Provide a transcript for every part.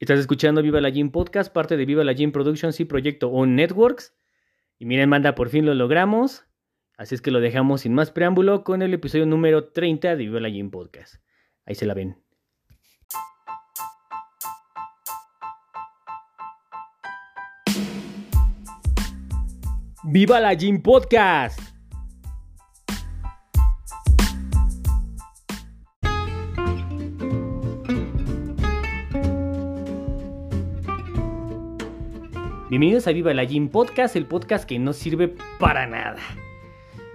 Estás escuchando Viva la Gym Podcast, parte de Viva la Gym Productions y Proyecto On Networks. Y miren, manda, por fin lo logramos. Así es que lo dejamos sin más preámbulo con el episodio número 30 de Viva la Gym Podcast. Ahí se la ven. ¡Viva la Gym Podcast! Bienvenidos a Viva la Gym Podcast, el podcast que no sirve para nada.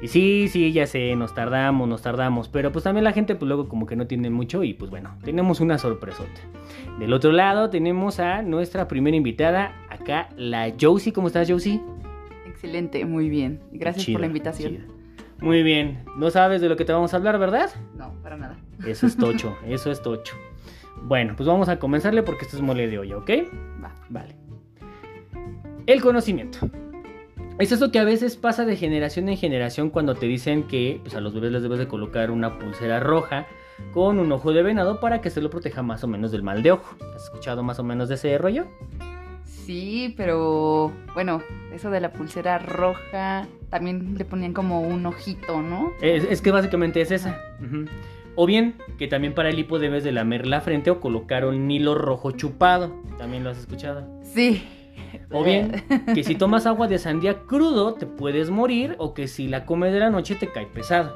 Y sí, sí, ya sé, nos tardamos, nos tardamos, pero pues también la gente pues luego como que no tiene mucho y pues bueno, tenemos una sorpresota. Del otro lado tenemos a nuestra primera invitada, acá la Josie. ¿Cómo estás, Josie? Excelente, muy bien. Gracias por la invitación. Muy bien, no sabes de lo que te vamos a hablar, ¿verdad? No, para nada. Eso es tocho, eso es tocho. Bueno, pues vamos a comenzarle porque esto es mole de olla, ¿ok? Va. Vale. El conocimiento. Es eso que a veces pasa de generación en generación cuando te dicen que pues, a los bebés les debes de colocar una pulsera roja con un ojo de venado para que se lo proteja más o menos del mal de ojo. ¿Has escuchado más o menos de ese rollo? Sí, pero bueno, eso de la pulsera roja también le ponían como un ojito, ¿no? Es, es que básicamente es esa. O bien que también para el hipo debes de lamer la frente o colocar un hilo rojo chupado. También lo has escuchado. Sí. O bien que si tomas agua de sandía crudo te puedes morir o que si la comes de la noche te cae pesado.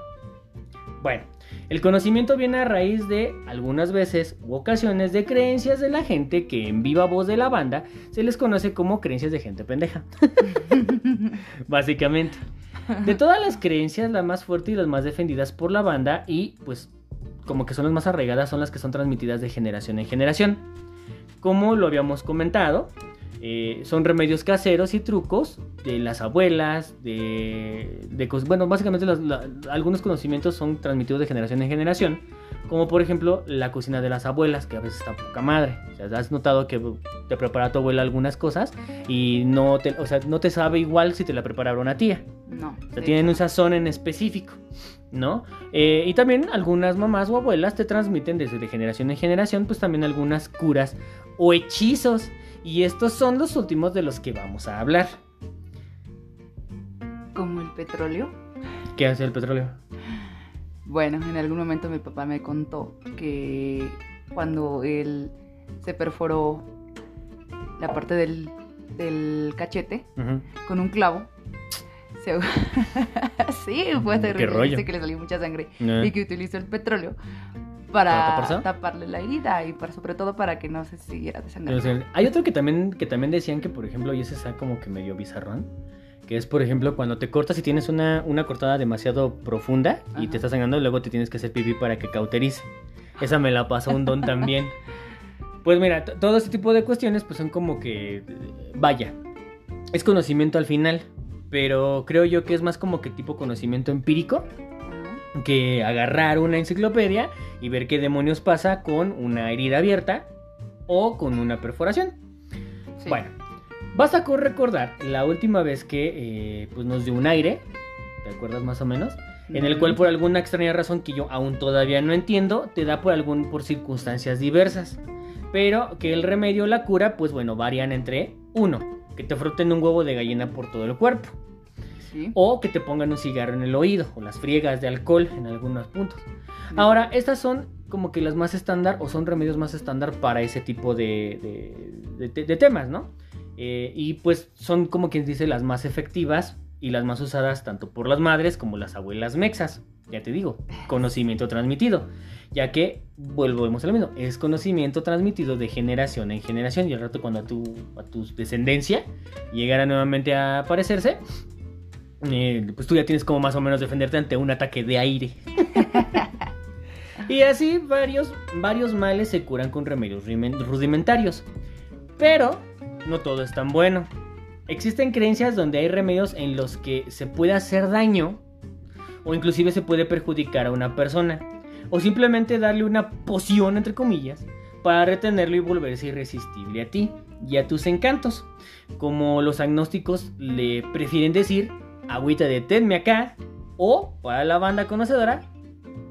Bueno, el conocimiento viene a raíz de algunas veces u ocasiones de creencias de la gente que en viva voz de la banda se les conoce como creencias de gente pendeja. Básicamente. De todas las creencias, las más fuertes y las más defendidas por la banda y pues como que son las más arraigadas son las que son transmitidas de generación en generación. Como lo habíamos comentado, eh, son remedios caseros y trucos de las abuelas, de, de bueno, básicamente la- algunos conocimientos son transmitidos de generación en generación, como por ejemplo la cocina de las abuelas, que a veces está poca madre. O sea, has notado que te prepara tu abuela algunas cosas y no te, o sea, no te sabe igual si te la preparara una tía. No. O sea, tienen un hecho, sazón en específico, ¿no? Eh, y también algunas mamás o abuelas te transmiten desde de generación en generación, pues también algunas curas o hechizos. Y estos son los últimos de los que vamos a hablar. Como el petróleo. ¿Qué hace el petróleo? Bueno, en algún momento mi papá me contó que cuando él se perforó la parte del, del cachete con un clavo, se... sí, fue terrible. Dice que le salió mucha sangre. Eh. y que utilizó el petróleo ¿Para taparle la herida y para, sobre todo para que no se siguiera desangrando. Hay otro que también, que también decían que, por ejemplo, y ese está como que medio bizarrón. Que es, por ejemplo, cuando te cortas y tienes una, una cortada demasiado profunda y te estás sangrando, luego te tienes que hacer pipí para que cauterice. Esa me la pasó un don también. Pues mira, todo este tipo de cuestiones pues son como que, vaya, es conocimiento al final, pero creo yo que es más como que tipo conocimiento empírico. Que agarrar una enciclopedia y ver qué demonios pasa con una herida abierta o con una perforación. Sí. Bueno, basta con recordar la última vez que eh, pues nos dio un aire, ¿te acuerdas más o menos? En el cual por alguna extraña razón que yo aún todavía no entiendo, te da por algún por circunstancias diversas. Pero que el remedio o la cura, pues bueno, varían entre uno, que te froten un huevo de gallina por todo el cuerpo, Sí. o que te pongan un cigarro en el oído, o las friegas de alcohol en algunos puntos. Ahora, estas son como que las más estándar o son remedios más estándar para ese tipo de, de- de- de temas, ¿no? Eh, y pues son como quien dice las más efectivas y las más usadas tanto por las madres como las abuelas mexas. Ya te digo, conocimiento transmitido. Ya que, volvemos a lo mismo, es conocimiento transmitido de generación en generación y al rato cuando a tu, a tu descendencia llegara nuevamente a aparecerse, eh, pues tú ya tienes como más o menos defenderte ante un ataque de aire. y así varios, varios males se curan con remedios rudimentarios. Pero no todo es tan bueno. Existen creencias donde hay remedios en los que se puede hacer daño o inclusive se puede perjudicar a una persona. O simplemente darle una poción, entre comillas, para retenerlo y volverse irresistible a ti y a tus encantos. Como los agnósticos le prefieren decir, agüita de tenme acá, o para la banda conocedora,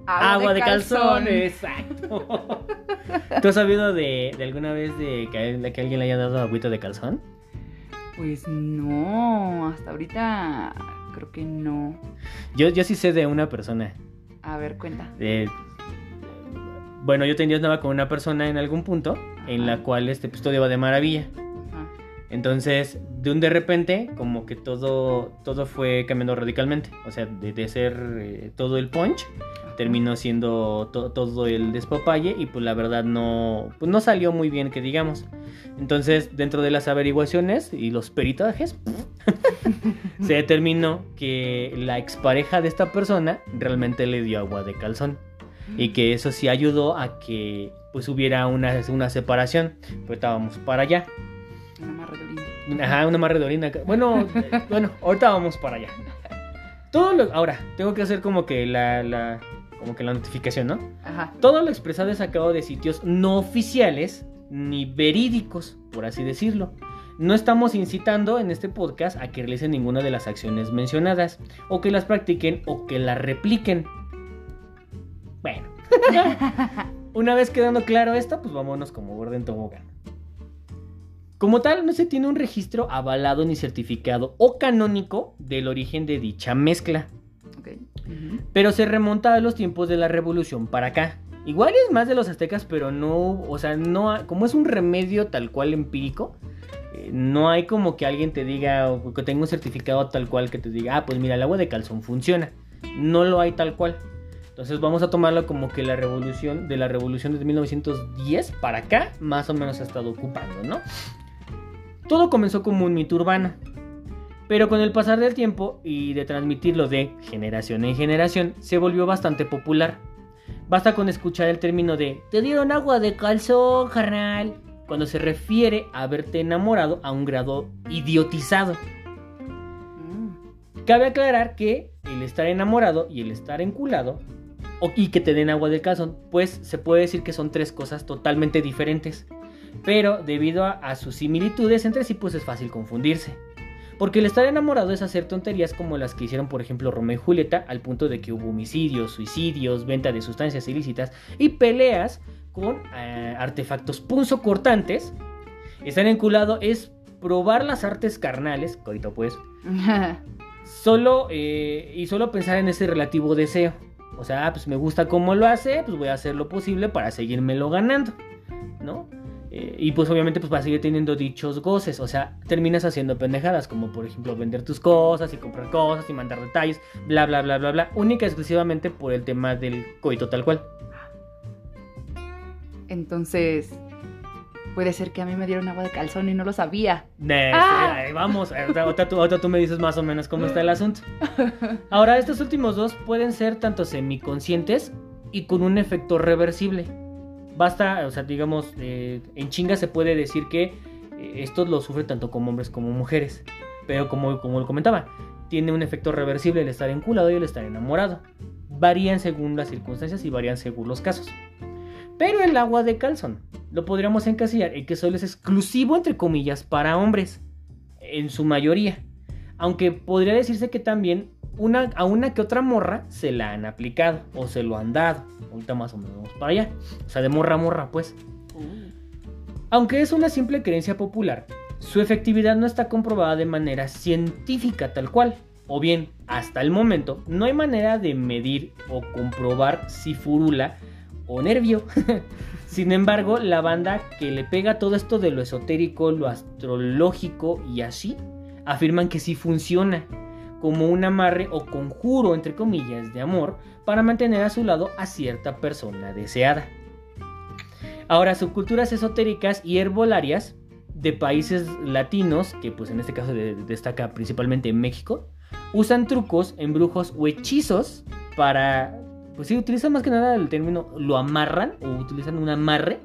agua, de, calzón. Exacto. ¿Tú has sabido de, de alguna vez de que, que alguien le haya dado agüita de calzón? Pues no, hasta ahorita creo que no. Yo, yo sí sé de una persona. A ver, cuenta. de- bueno, yo tenía andaba con una persona en algún punto en la cual este, pues, todo iba de maravilla. Entonces, de un de repente, como que todo, todo fue cambiando radicalmente. O sea, de, de ser eh, todo el punch, terminó siendo to- todo el despapalle y pues la verdad no, pues, no salió muy bien que digamos. Entonces, dentro de las averiguaciones y los peritajes, se determinó que la expareja de esta persona realmente le dio agua de calzón y que eso sí ayudó a que pues hubiera una, una separación. Pues estábamos para allá. Una marredorina. Ajá, una marredorina. Bueno, bueno, ahorita vamos para allá. Todo lo, ahora, tengo que hacer como que la, la, como que la notificación, ¿no? Ajá. Todo lo expresado es sacado de sitios no oficiales ni verídicos, por así decirlo. No estamos incitando en este podcast a que realicen ninguna de las acciones mencionadas, o que las practiquen o que las repliquen. Bueno, una vez quedando claro esto, pues vámonos como Gordon Tobogán. Como tal, no se tiene un registro avalado ni certificado o canónico del origen de dicha mezcla pero se remonta a los tiempos de la revolución para acá. Igual es más de los aztecas, pero no, o sea, no, como es un remedio tal cual empírico, eh, no hay como que alguien te diga o que tenga un certificado tal cual que te diga, ah, pues mira, el agua de calzón funciona. No lo hay tal cual. Entonces vamos a tomarlo como que la revolución, de la revolución de 1910 para acá, más o menos ha estado ocupando, ¿no? Todo comenzó como un mito urbano. Pero con el pasar del tiempo y de transmitirlo de generación en generación, se volvió bastante popular. Basta con escuchar el término de te dieron agua de calzón, carnal, cuando se refiere a haberte enamorado a un grado idiotizado. Mm. Cabe aclarar que el estar enamorado y el estar enculado, o- y que te den agua del calzón, pues se puede decir que son tres cosas totalmente diferentes. Pero debido a, a sus similitudes entre sí, pues es fácil confundirse. Porque el estar enamorado es hacer tonterías como las que hicieron, por ejemplo, Romeo y Julieta, al punto de que hubo homicidios, suicidios, venta de sustancias ilícitas y peleas con eh, artefactos punzocortantes. Estar enculado es probar las artes carnales, coito pues, solo eh, y solo pensar en ese relativo deseo. O sea, ah, pues me gusta cómo lo hace, pues voy a hacer lo posible para seguírmelo ganando, ¿no? Eh, y pues obviamente pues para seguir teniendo dichos goces, o sea, terminas haciendo pendejadas como por ejemplo vender tus cosas y comprar cosas y mandar detalles, bla bla bla bla bla, única y exclusivamente por el tema del coito tal cual. Entonces, puede ser que a mí me dieron agua de calzón y no lo sabía. Ah. ahí vamos, ahorita, tú, tú me dices más o menos cómo está el asunto. Ahora, estos últimos dos pueden ser tanto semiconscientes y con un efecto reversible. Basta, o sea, digamos, eh, en chinga se puede decir que eh, esto lo sufre tanto como hombres como mujeres. Pero como, como lo comentaba, tiene un efecto reversible el estar enculado y el estar enamorado. Varían según las circunstancias y varían según los casos. Pero el agua de calzón lo podríamos encasillar en que solo es exclusivo, entre comillas, para hombres. En su mayoría. Aunque podría decirse que también una, a una que otra morra se la han aplicado o se lo han dado. Ahorita más o menos vamos para allá. O sea, de morra a morra, pues. Aunque es una simple creencia popular, su efectividad no está comprobada de manera científica tal cual. O bien, hasta el momento, no hay manera de medir o comprobar si furula o nervio. Sin embargo, la banda que le pega todo esto de lo esotérico, lo astrológico y así, afirman que sí funciona, como un amarre o conjuro, entre comillas, de amor, para mantener a su lado a cierta persona deseada. Ahora, subculturas esotéricas y herbolarias de países latinos, que pues en este caso de- destaca principalmente en México, usan trucos, embrujos o hechizos para, pues sí, utilizan más que nada el término, lo amarran o utilizan un amarre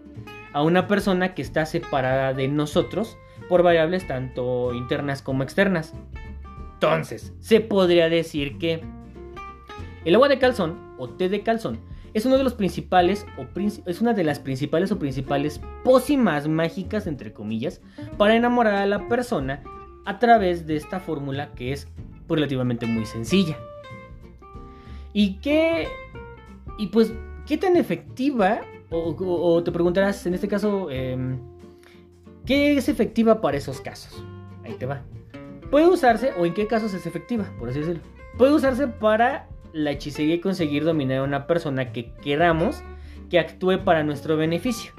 a una persona que está separada de nosotros por variables tanto internas como externas. Entonces, se podría decir que el agua de calzón o té de calzón es uno de los principales o es una de las principales o principales pócimas mágicas entre comillas para enamorar a la persona a través de esta fórmula que es relativamente muy sencilla. ¿Y qué y pues qué tan efectiva o te preguntarás, en este caso, em, ¿qué es efectiva para esos casos? Ahí te va. Puede usarse, o en qué casos es efectiva, por así decirlo. Puede usarse para la hechicería y conseguir dominar a una persona que queramos que actúe para nuestro beneficio.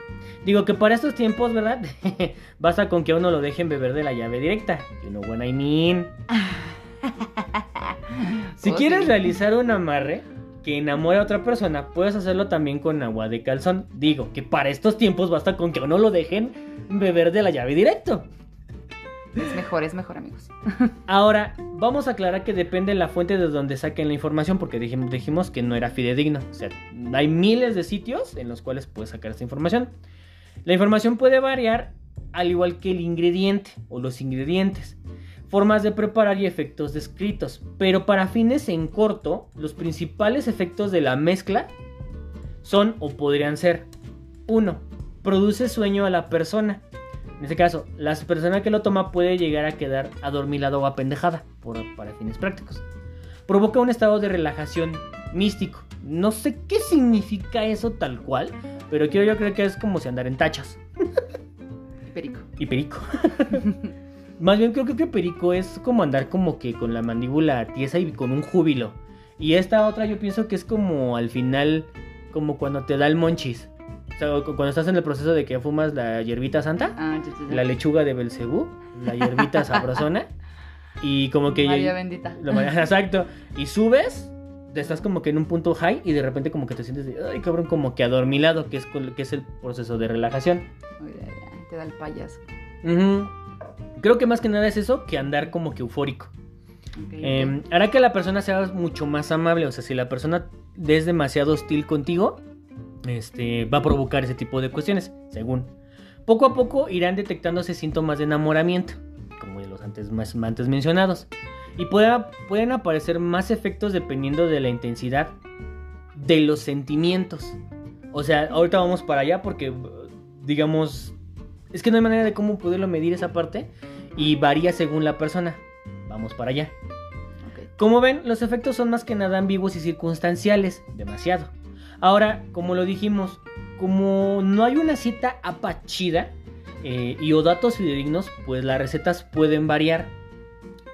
Digo que para estos tiempos, ¿verdad? Basta con que a uno lo dejen beber de la llave directa. You know what I mean. Si quieres realizar un amarre que enamore a otra persona, puedes hacerlo también con agua de calzón. Digo que para estos tiempos basta con que uno lo dejen beber de la llave directo. Es mejor, es mejor, amigos. Ahora, vamos a aclarar que depende de la fuente de donde saquen la información, porque dijimos, dijimos que no era fidedigno. O sea, hay miles de sitios en los cuales puedes sacar esta información. La información puede variar al igual que el ingrediente o los ingredientes, formas de preparar y efectos descritos. Pero para fines en corto, los principales efectos de la mezcla son o podrían ser 1. Produce sueño a la persona. En este caso, la persona que lo toma puede llegar a quedar adormilada o apendejada por, para fines prácticos. Provoca un estado de relajación místico. No sé qué significa eso tal cual, pero quiero yo creo que es como si andar en tachas. Perico. Y perico. Más bien creo que perico es como andar como que con la mandíbula tiesa y con un júbilo. Y esta otra yo pienso que es como al final, como cuando te da el monchis. O sea, cu- cuando estás en el proceso de que fumas la hierbita santa, Ah, ya, ya, ya. la lechuga de Belcebú, la hierbita sabrosona. Y como que... María bendita. María- exacto. Y subes, estás como que en un punto high y de repente como que te sientes de, ay cabrón, como que adormilado, que es, que es el proceso de relajación. Ay, ay, ay, Te da el payaso. Ujú. Creo que más que nada es eso que andar como que eufórico. Eh, hará que la persona sea mucho más amable. O sea, si la persona es demasiado hostil contigo, este, va a provocar ese tipo de cuestiones, según. Poco a poco irán detectándose síntomas de enamoramiento, como de los antes, más, antes mencionados. Y pueda- pueden aparecer más efectos dependiendo de la intensidad de los sentimientos. O sea, ahorita vamos para allá porque, digamos, es que no hay manera de cómo poderlo medir esa parte y varía según la persona. Vamos para allá. Como ven, los efectos son más que nada ambiguos y circunstanciales, demasiado. Ahora, como lo dijimos, como no hay una cita apachida eh, y o datos fidedignos, pues las recetas pueden variar.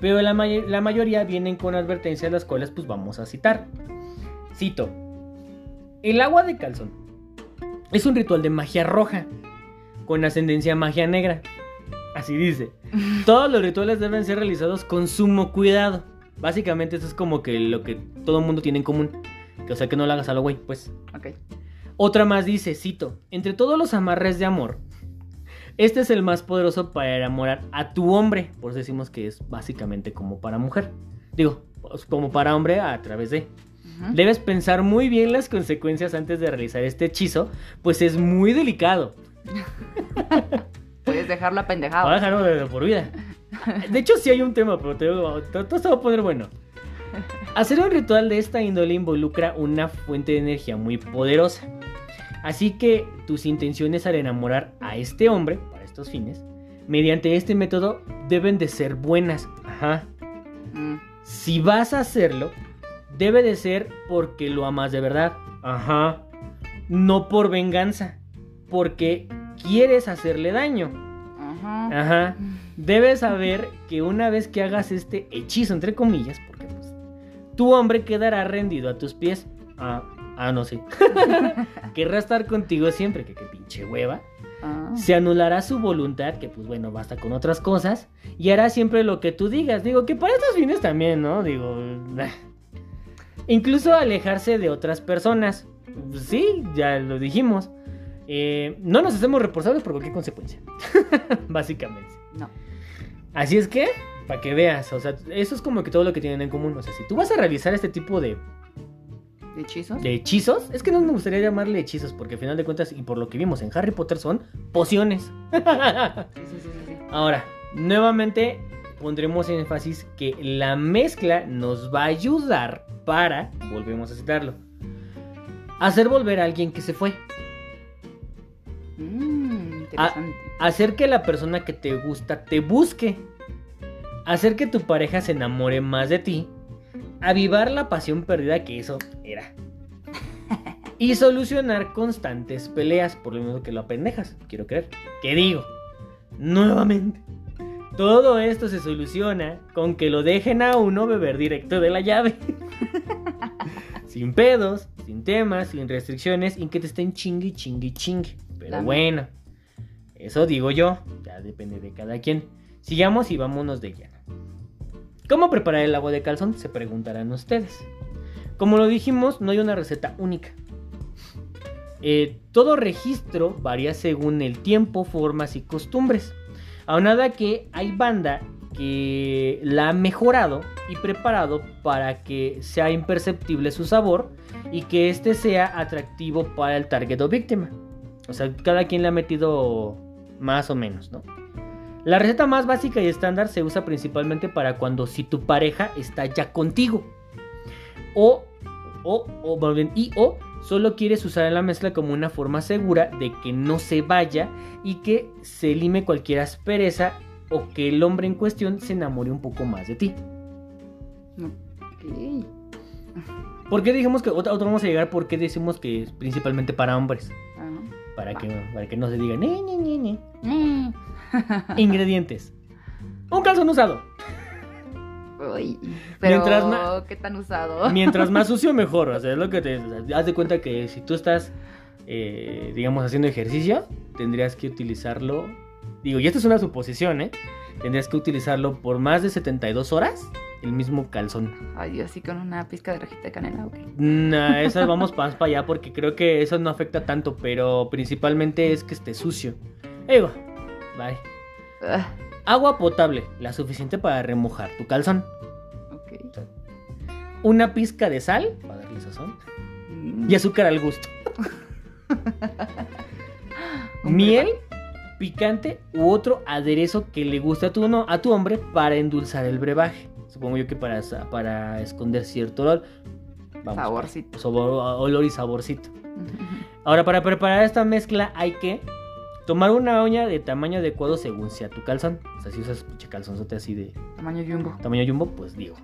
Pero la, may- la mayoría vienen con advertencias las cuales pues vamos a citar. Cito. El agua de calzón es un ritual de magia roja con ascendencia a magia negra. Así dice. Todos los rituales deben ser realizados con sumo cuidado. Básicamente eso es como que lo que todo el mundo tiene en común. Que, o sea, que no lo hagas a lo güey, pues. Ok. Otra más dice, cito, entre todos los amarres de amor, este es el más poderoso para enamorar a tu hombre. Por eso decimos que es básicamente como para mujer. Digo, pues, como para hombre a través de... Debes pensar muy bien las consecuencias antes de realizar este hechizo, pues es muy delicado. A dejarlo de por vida. De hecho, sí hay un tema, pero te digo, todo todo se va a poner bueno. Hacer un ritual de esta índole involucra una fuente de energía muy poderosa. Así que tus intenciones al enamorar a este hombre, para estos fines, mediante este método deben de ser buenas. Ajá. Mm, Si vas a hacerlo, debe de ser porque lo amas de verdad. Ajá. No por venganza. Porque quieres hacerle daño. Ajá. Ajá. Debes saber que una vez que hagas este hechizo, entre comillas, porque pues, tu hombre quedará rendido a tus pies. Ah, ah no sé. Querrá estar contigo siempre, que qué pinche hueva. Ah. Se anulará su voluntad, que pues bueno, basta con otras cosas. Y hará siempre lo que tú digas. Digo, que para estos fines también, ¿no? Digo... Incluso alejarse de otras personas. Sí, ya lo dijimos. Eh, no nos hacemos responsables por cualquier consecuencia. Básicamente. No. Así es que, para que veas, o sea, eso es como que todo lo que tienen en común. O sea, si tú vas a realizar este tipo de, ¿De hechizos? de hechizos, es que no me gustaría llamarle hechizos, porque al final de cuentas, y por lo que vimos en Harry Potter, son pociones. Sí, sí, sí. Ahora, nuevamente pondremos énfasis que la mezcla nos va a ayudar para, volvemos a citarlo, hacer volver a alguien que se fue. Mm, interesante. Hacer que la persona que te gusta te busque. Hacer que tu pareja se enamore más de ti. Avivar la pasión perdida que eso era. Y solucionar constantes peleas, por lo menos que lo apendejas, quiero creer. ¿Qué digo? Nuevamente. Todo esto se soluciona con que lo dejen a uno beber directo de la llave. sin pedos, sin temas, sin restricciones y que te estén chingue, chingue, chingue. Pero bueno, eso digo yo, ya depende de cada quien. Sigamos y vámonos de lleno. ¿Cómo preparar el agua de calzón? Se preguntarán ustedes. Como lo dijimos, no hay una receta única. Eh, todo registro varía según el tiempo, formas y costumbres. Aunada que hay banda que la ha mejorado y preparado para que sea imperceptible su sabor y que este sea atractivo para el target o víctima. O sea, cada quien le ha metido más o menos, ¿no? La receta más básica y estándar se usa principalmente para cuando si tu pareja está ya contigo. O, o, o, más bien, y o solo quieres usar la mezcla como una forma segura de que no se vaya y que se lime cualquier aspereza o que el hombre en cuestión se enamore un poco más de ti. Ok. ¿Por qué dijimos que otra vamos a llegar? ¿Por qué decimos que es principalmente para hombres? Para que, para que no se diga "Ni, ni, ni, ni". Mm. Ingredientes. Un calzón usado. Uy, pero Mientras ma- ¿qué tan usado? Mientras más sucio, mejor. O sea, es lo que te. haz de cuenta que si tú estás, eh, digamos, haciendo ejercicio, tendrías que utilizarlo. Digo, y esto es una suposición, ¿eh? Tendrías que utilizarlo por más de 72 horas, el mismo calzón. Ay, así con una pizca de rajita de canela, ok. Nah, esa vamos más para allá porque creo que eso no afecta tanto, pero principalmente es que esté sucio. Ahí va. Bye. Ah, Agua potable, la suficiente para remojar tu calzón. ok. Una pizca de sal, para darle sazón. Mm. Y azúcar al gusto. Miel, picante u otro aderezo que le guste a tu, no, a tu hombre para endulzar el brebaje. Supongo yo que para, para esconder cierto olor. Vamos, Saborcito. sabor- olor y saborcito. Ahora, para preparar esta mezcla hay que tomar una uña de tamaño adecuado según sea tu calzón. O sea, si usas calzonzote así de Tamaño jumbo. tamaño jumbo, pues digo.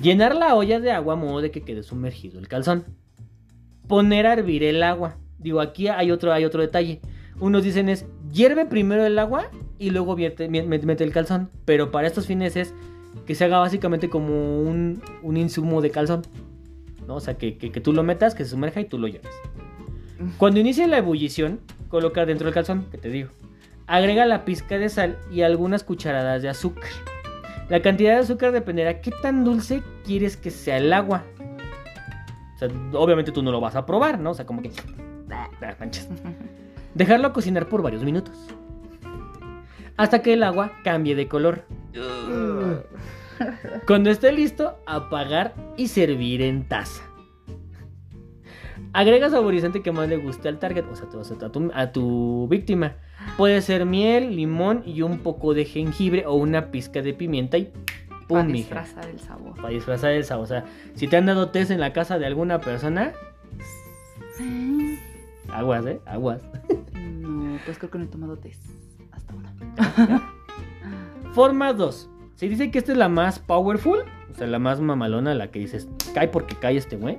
Llenar la olla de agua a modo de que quede sumergido el calzón. Poner a hervir el agua. Digo, aquí hay otro, hay otro detalle. Unos dicen es, hierve primero el agua y luego vierte- mete el calzón. Pero para estos fines es que se haga básicamente como un, un insumo de calzón. ¿no? O sea, que, que- que tú lo metas, que se sumerja y tú lo lleves. Cuando inicie la ebullición, coloca dentro del calzón, que te digo. Agrega la pizca de sal y algunas cucharadas de azúcar. La cantidad de azúcar dependerá qué tan dulce quieres que sea el agua. O sea, obviamente tú no lo vas a probar, ¿no? O sea, como que... Ah, manches. Dejarlo cocinar por varios minutos. Hasta que el agua cambie de color. Cuando esté listo, apagar y servir en taza. Agrega saborizante que más le guste al target, o sea, a, tu, a tu víctima. Puede ser miel, limón y un poco de jengibre o una pizca de pimienta y Para pum, mija. disfrazar el sabor. Para disfrazar el sabor. O sea, si te han dado test en la casa de alguna persona, aguas, ¿eh? Aguas. No, pues creo que no he tomado test hasta ahora. Forma 2. Se dice que esta es la más powerful, o sea, la más mamalona, la que dices, cae porque cae este güey.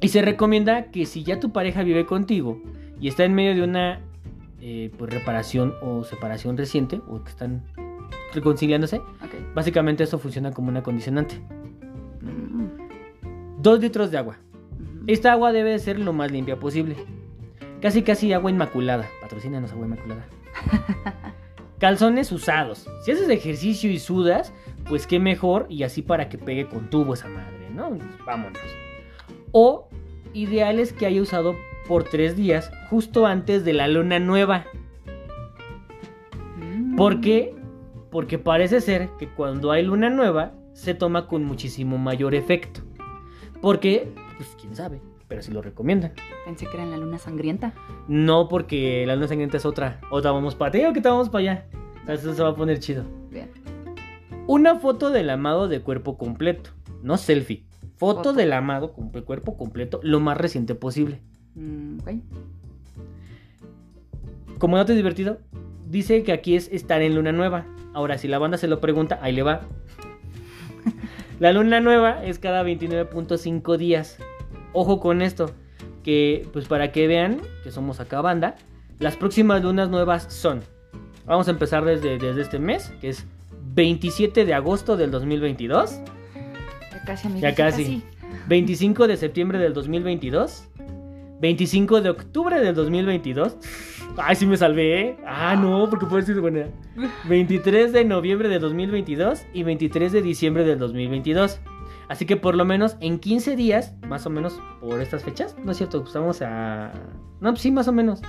Y se recomienda que si ya tu pareja vive contigo y está en medio de una eh, pues, reparación o separación reciente, o que están reconciliándose, básicamente esto funciona como una condicionante. Mm. 2 litros de agua. Esta agua debe ser lo más limpia posible. Casi casi agua inmaculada. Patrocínanos agua inmaculada. Calzones usados. Si haces ejercicio y sudas, pues qué mejor y así para que pegue con tubo esa madre, ¿no? Vámonos. O ideales que haya usado por tres días justo antes de la luna nueva. Mm. ¿Por qué? Porque parece ser que cuando hay luna nueva se toma con muchísimo mayor efecto. Porque, pues quién sabe, pero si lo recomiendan. Pensé que era en la luna sangrienta. No porque la luna sangrienta es otra. Otra vamos para ti o que te vamos para allá. Eso se va a poner chido. Bien. Una foto del amado de cuerpo completo. No selfie. Foto, Foto. del amado con el cuerpo completo lo más reciente posible. Mm, ok. Como dato divertido, dice que aquí es estar en luna nueva. Ahora, si la banda se lo pregunta, ahí le va. La luna nueva es cada 29.5 días. Ojo con esto, que pues para que vean que somos acá banda, las próximas lunas nuevas son, vamos a empezar desde, desde este mes, que es 27 de agosto del 2022. Ya casi, amigos, Ya casi. 25 de septiembre del 2022. 25 de octubre del 2022. Ay, sí me salvé, ¿eh? Ah, no, porque puede ser buena. 23 de noviembre de 2022 y 23 de diciembre del 2022. Así que por lo menos en 15 días, más o menos por estas fechas, no es cierto, estamos a... No, pues sí, más o menos.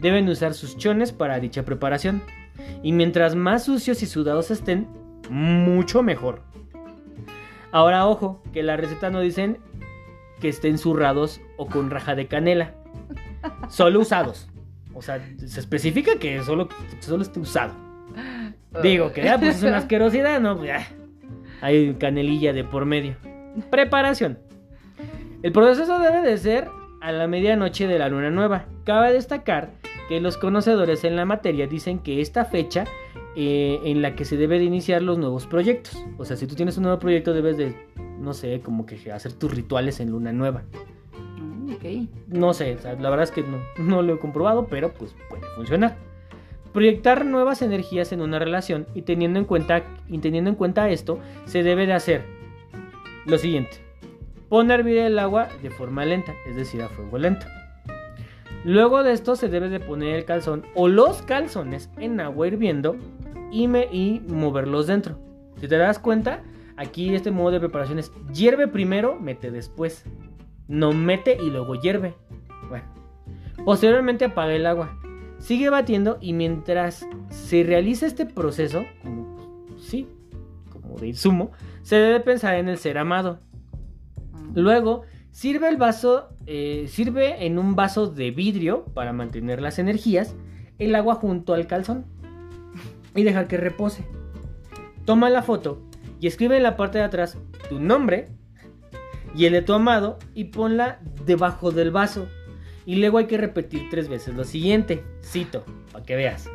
Deben usar sus chones para dicha preparación. Y mientras más sucios y sudados estén, mucho mejor. Ahora ojo, que la receta no dicen que estén zurrados o con raja de canela. Solo usados. O sea, se especifica que solo, solo esté usado. Digo que ya pues es una asquerosidad, ¿no? Pues, ya. Hay canelilla de por medio. Preparación. El proceso debe de ser a la medianoche de la luna nueva. Cabe destacar que los conocedores en la materia dicen que esta fecha eh, en la que se debe de iniciar los nuevos proyectos. O sea, si tú tienes un nuevo proyecto debes de, no sé, como que hacer tus rituales en luna nueva. Mm, ok. No sé, o sea, la verdad es que no, no lo he comprobado, pero pues puede funcionar. Proyectar nuevas energías en una relación y teniendo en cuenta, en cuenta esto, se debe de hacer lo siguiente. Pon a hervir el agua de forma lenta, es decir, a fuego lento. Luego de esto se debe de poner el calzón o los calzones en agua hirviendo y, y moverlos dentro. Si te das cuenta, aquí este modo de preparación es hierve primero, mete después. No mete y luego hierve. Bueno. Posteriormente apaga el agua. Sigue batiendo y mientras se realiza este proceso, como sí, como de insumo, se debe pensar en el ser amado. Mm. Luego, sirve el vaso, eh, sirve en un vaso de vidrio para mantener las energías, el agua junto al calzón y dejar que repose. Toma la foto y escribe en la parte de atrás tu nombre y el de tu amado y ponla debajo del vaso. Y luego hay que repetir tres veces lo siguiente. Cito, para que veas.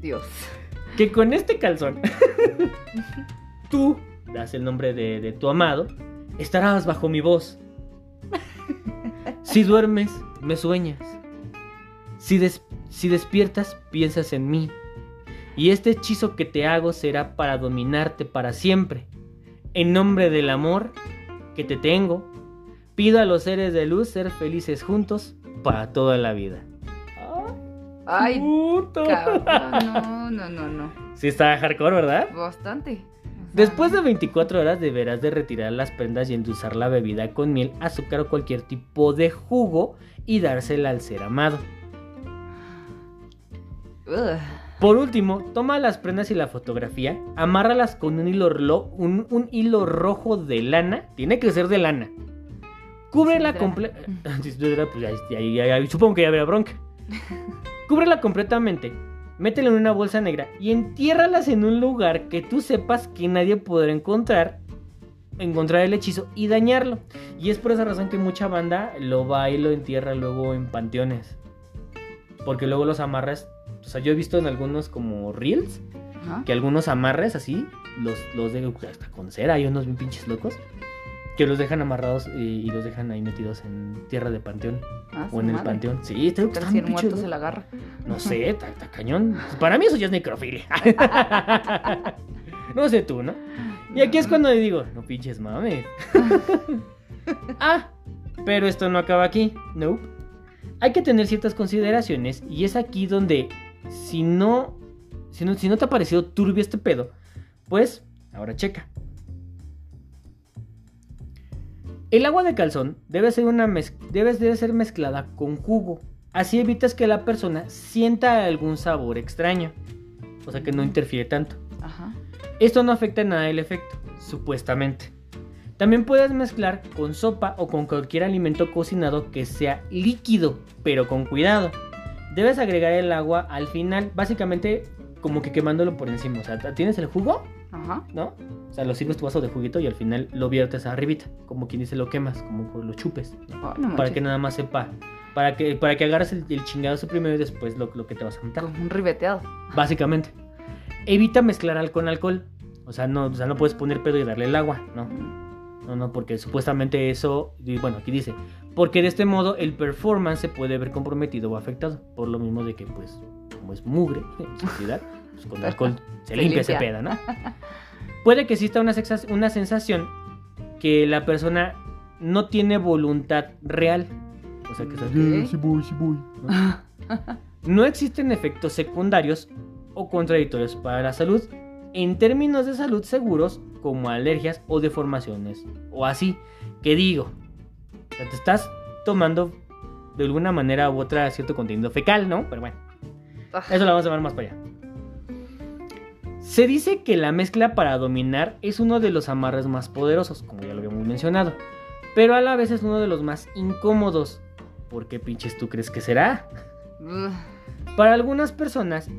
Dios. Que con este calzón, tú das el nombre de, de tu amado, estarás bajo mi voz. Si duermes, me sueñas. Si, des- si despiertas, piensas en mí. Y este hechizo que te hago será para dominarte para siempre. En nombre del amor que te tengo, pido a los seres de luz ser felices juntos para toda la vida. Ay, puto. cabrón. No, no, no, no. Sí está hardcore, ¿verdad? Bastante. Después de 24 horas deberás de retirar las prendas y endulzar la bebida con miel, azúcar o cualquier tipo de jugo y dársela al ser amado. ugh. Por último, toma las prendas y la fotografía, amárralas con un hilo, un, un hilo rojo de lana, tiene que ser de lana. Cúbrela completa. pues, supongo que ya habrá bronca. Cúbrela completamente, métela en una bolsa negra y entiérralas en un lugar que tú sepas que nadie podrá encontrar, encontrar el hechizo y dañarlo. Y es por esa razón que mucha banda lo va y lo entierra luego en panteones. Porque luego los amarras. O sea, yo he visto en algunos como reels que algunos amarres así, los, los de hasta con cera, hay unos bien pinches locos, que los dejan amarrados y, y los dejan ahí metidos en tierra de panteón Ah, o en el panteón. Sí, está, ¿Qué tal está si el muerto se la agarra? No sé, está, está cañón. Para mí eso ya es necrofilia. no sé tú, ¿no? Y aquí es cuando digo, no pinches mames. ah, pero esto no acaba aquí. Nope. Hay que tener ciertas consideraciones y es aquí donde si no si no, si no te ha parecido turbio este pedo, pues ahora checa. El agua de calzón debe ser, una mez- debe, debe ser mezclada con jugo. Así evitas que la persona sienta algún sabor extraño. O sea que no interfiere tanto. Ajá. Esto no afecta nada el efecto, supuestamente. También puedes mezclar con sopa o con cualquier alimento cocinado que sea líquido, pero con cuidado. Debes agregar el agua al final, básicamente como que quemándolo por encima. O sea, tienes el jugo, Ajá. ¿no? O sea, lo sirves tu vaso de juguito y al final lo viertes arribita, como quien dice lo quemas, como lo chupes, no para que nada más sepa, para que, para que agarres el, el chingadazo primero y después lo, lo que te vas a juntar. Como un ribeteado. Básicamente. Evita mezclar con alcohol. O sea, no, o sea, no puedes poner pedo y darle el agua, ¿no? No, no, porque supuestamente eso, y bueno, aquí dice, porque de este modo el performance se puede ver comprometido o afectado, por lo mismo de que, pues, como es mugre en sociedad, pues con alcohol se, Se limpia ese pedo, ¿no? Puede que exista una, sensación que la persona no tiene voluntad real. O sea, que está, Ok. "Eh, sí voy, sí voy", ¿no? No existen efectos secundarios o contradictorios para la salud en términos de salud seguros como alergias o deformaciones o así. Que digo, o sea, te estás tomando de alguna manera u otra cierto contenido fecal, ¿no? Pero bueno, eso lo vamos a ver más para allá. Se dice que la mezcla para dominar es uno de los amarres más poderosos, como ya lo habíamos mencionado, pero a la vez es uno de los más incómodos. ¿Por qué pinches tú crees que será? Para algunas personas,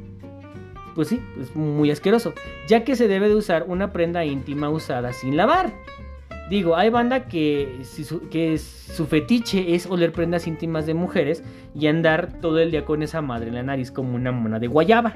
pues sí, es muy asqueroso, ya que se debe de usar una prenda íntima usada sin lavar. Digo, hay banda que, si su, que su fetiche es oler prendas íntimas de mujeres y andar todo el día con esa madre en la nariz como una mona de guayaba,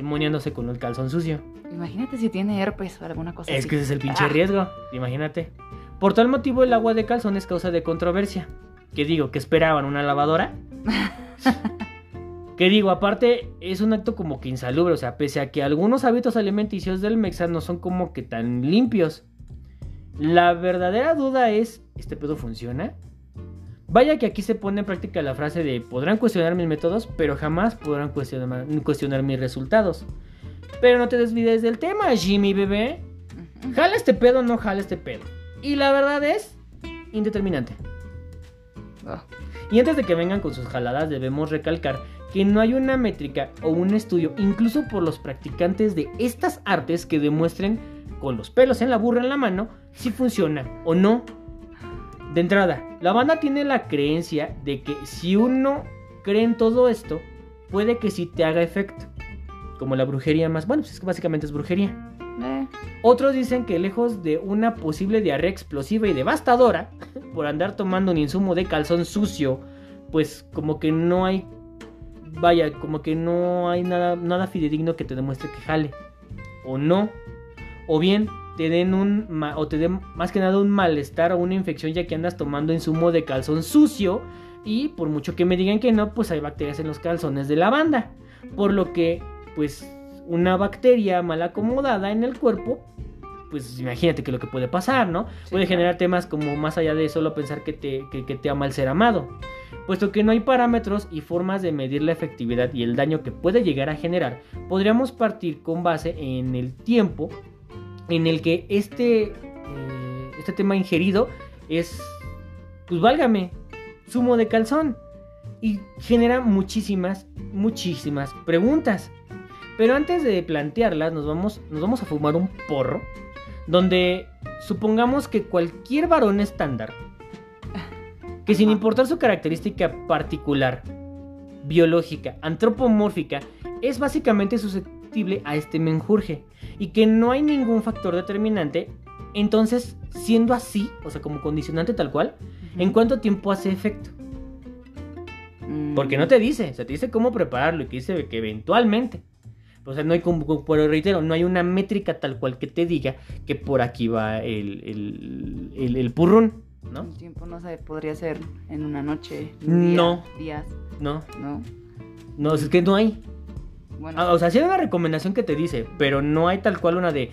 emoniándose con el calzón sucio. Imagínate si tiene herpes o alguna cosa Es así. que ese es el pinche Ah. riesgo, imagínate. Por tal motivo el agua de calzón es causa de controversia. Que digo, que esperaban una lavadora. que digo, aparte es un acto como que insalubre, o sea, pese a que algunos hábitos alimenticios del Mexa no son como que tan limpios. La verdadera duda es, ¿este pedo funciona? Vaya que aquí se pone en práctica la frase de podrán cuestionar mis métodos, pero jamás podrán cuestionar, cuestionar mis resultados. Pero no te desvides del tema, Jimmy bebé. Jala este pedo o no jala este pedo. Y la verdad es indeterminante. Ah, Y antes de que vengan con sus jaladas debemos recalcar que no hay una métrica o un estudio, incluso por los practicantes de estas artes, que demuestren con los pelos en la burra en la mano si funciona o no. De entrada, la banda tiene la creencia de que si uno cree en todo esto, puede que sí te haga efecto. Como la brujería más, bueno, pues es que básicamente es brujería. eh, Otros dicen que lejos de una posible diarrea explosiva y devastadora por andar tomando un insumo de calzón sucio, pues como que no hay, vaya, como que no hay nada, nada fidedigno que te demuestre que jale. O no. O bien te den un, o te den más que nada un malestar o una infección ya que andas tomando insumo de calzón sucio y por mucho que me digan que no, pues hay bacterias en los calzones de la banda. Por lo que, pues, una bacteria mal acomodada en el cuerpo, pues imagínate que lo que puede pasar, ¿no? Sí, puede claro. generar temas como más allá de solo pensar que te, que, que te ama el ser amado. Puesto que no hay parámetros y formas de medir la efectividad y el daño que puede llegar a generar, podríamos partir con base en el tiempo en el que este, eh, este tema ingerido es, pues válgame, zumo de calzón. Y genera muchísimas, muchísimas preguntas. Pero antes de plantearlas, nos vamos, nos vamos a fumar un porro. Donde supongamos que cualquier varón estándar, que sin importar su característica particular, biológica, antropomórfica, es básicamente susceptible a este menjurje. Y que no hay ningún factor determinante. Entonces, siendo así, o sea, como condicionante tal cual, ujú. ¿en cuánto tiempo hace efecto? Mm, Porque no te dice, o sea, te dice cómo prepararlo y que dice que eventualmente. O sea, no hay como, pero reitero, no hay una métrica tal cual que te diga que por aquí va el, el, el, el purrún, ¿no? El tiempo no sé, podría ser en una noche, un día, No. días, No, ¿no? no, es que no hay. Bueno, Ah, O sea, sí hay una recomendación que te dice, pero no hay tal cual una de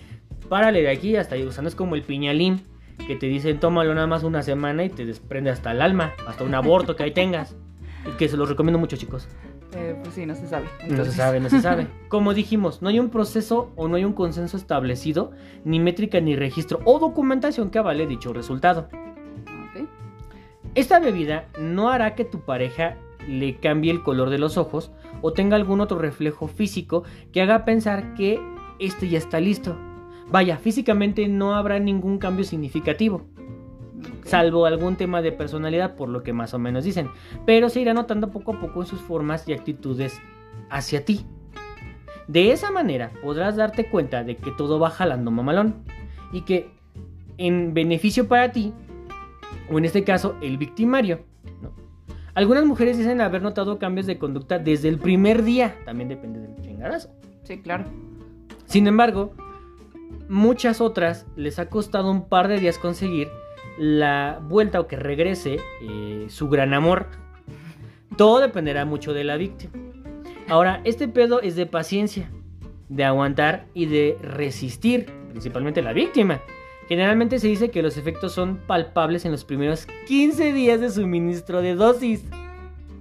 párale de aquí hasta ahí. O sea, no es como el piñalín que te dicen tómalo nada más una semana y te desprende hasta el alma, hasta un aborto que ahí tengas. Y que se los recomiendo mucho, chicos. eh, pues sí, no se sabe. No se sabe, no se sabe. Como dijimos, no hay un proceso o no hay un consenso establecido, ni métrica, ni registro o documentación que avale dicho resultado. ok. Esta bebida no hará que tu pareja le cambie el color de los ojos o tenga algún otro reflejo físico que haga pensar que este ya está listo. Vaya, físicamente no habrá ningún cambio significativo, salvo algún tema de personalidad, por lo que más o menos dicen, pero se irá notando poco a poco en sus formas y actitudes hacia ti. De esa manera podrás darte cuenta de que todo va jalando mamalón y que en beneficio para ti, o en este caso el victimario, ¿no? Algunas mujeres dicen haber notado cambios de conducta desde el primer día, también depende del chingadazo. Sí, claro. Sin embargo, muchas otras les ha costado un par de días conseguir la vuelta o que regrese eh, su gran amor. Todo dependerá mucho de la víctima. Ahora, este pedo es de paciencia, de aguantar y de resistir, principalmente la víctima. Generalmente se dice que los efectos son palpables en los primeros 15 días de suministro de dosis.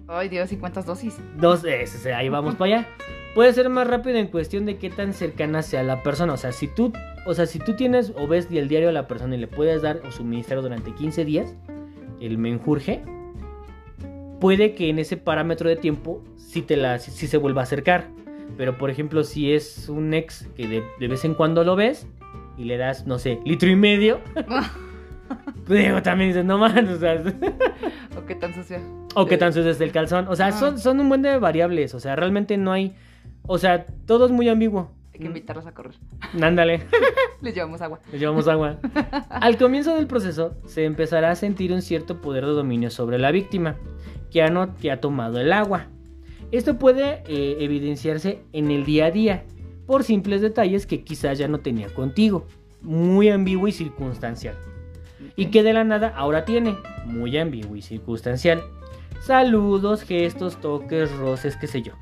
Ay Dios, ¿y cuántas dosis? Dos, ese, ahí vamos para allá. Puede ser más rápido en cuestión de qué tan cercana sea la persona. O sea, si tú, o sea, si tú tienes o ves el diario a la persona y le puedes dar o suministrar durante 15 días el menjurje, puede que en ese parámetro de tiempo sí, te la, sí, se vuelva a acercar. Pero por ejemplo, si es un ex que de, de vez en cuando lo ves, y le das, no sé, litro y medio. digo, también dices, no mames, o sea. o qué tan sucio. O qué tan sucio es el calzón. O sea, son, son un buen de variables. O sea, realmente no hay. O sea, todo es muy ambiguo. Hay que invitarlos a correr. Ándale. Les llevamos agua. Les llevamos agua. Al comienzo del proceso, se empezará a sentir un cierto poder de dominio sobre la víctima, que ha, no, que ha tomado el agua. Esto puede eh, evidenciarse en el día a día, por simples detalles que quizás ya no tenía contigo. Muy ambiguo y circunstancial. Y que de la nada ahora tiene. Muy ambiguo y circunstancial. Saludos, gestos, toques, roces, qué sé yo.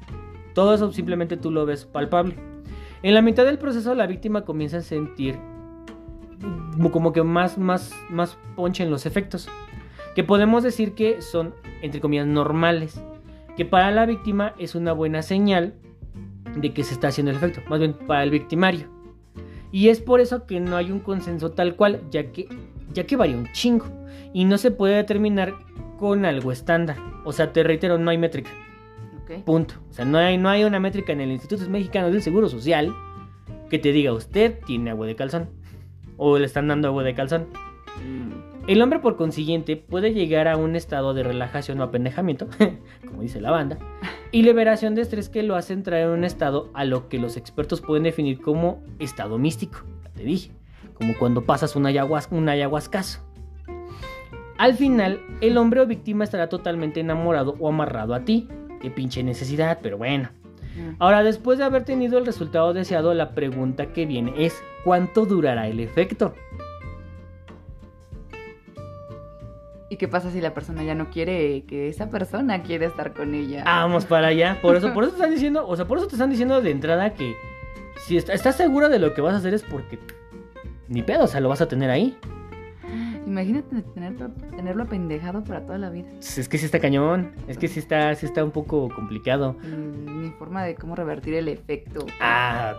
Todo eso simplemente tú lo ves palpable. En la mitad del proceso la víctima comienza a sentir como que más, más, más ponche en los efectos. Que podemos decir que son, entre comillas, normales. Que para la víctima es una buena señal de que se está haciendo el efecto, más bien para el victimario. Y es por eso que no hay un consenso tal cual, ya que, ya que varía un chingo. Y no se puede determinar con algo estándar. O sea, te reitero, no hay métrica. Punto. O sea, no hay, no hay una métrica en el Instituto Mexicano del Seguro Social que te diga usted tiene agua de calzón. O le están dando agua de calzón. Mm. El hombre, por consiguiente, puede llegar a un estado de relajación o apendejamiento, como dice la banda, y liberación de estrés que lo hace entrar en un estado a lo que los expertos pueden definir como estado místico. Ya te dije, como cuando pasas un, ayahuasca, un ayahuascazo. Al final, el hombre o víctima estará totalmente enamorado o amarrado a ti. Qué pinche necesidad, pero bueno. Mm. Ahora, después de haber tenido el resultado deseado, la pregunta que viene es, ¿cuánto durará el efecto? ¿Y qué pasa si la persona ya no quiere que esa persona quiere estar con ella? Vamos para allá. Por eso, por eso te están diciendo, o sea, por eso te están diciendo de entrada que si estás segura de lo que vas a hacer es porque ni pedo, o sea, lo vas a tener ahí. Imagínate tenerlo apendejado para toda la vida. Es que sí está cañón, es que sí está, sí está un poco complicado. Mi forma de cómo revertir el efecto. Ah,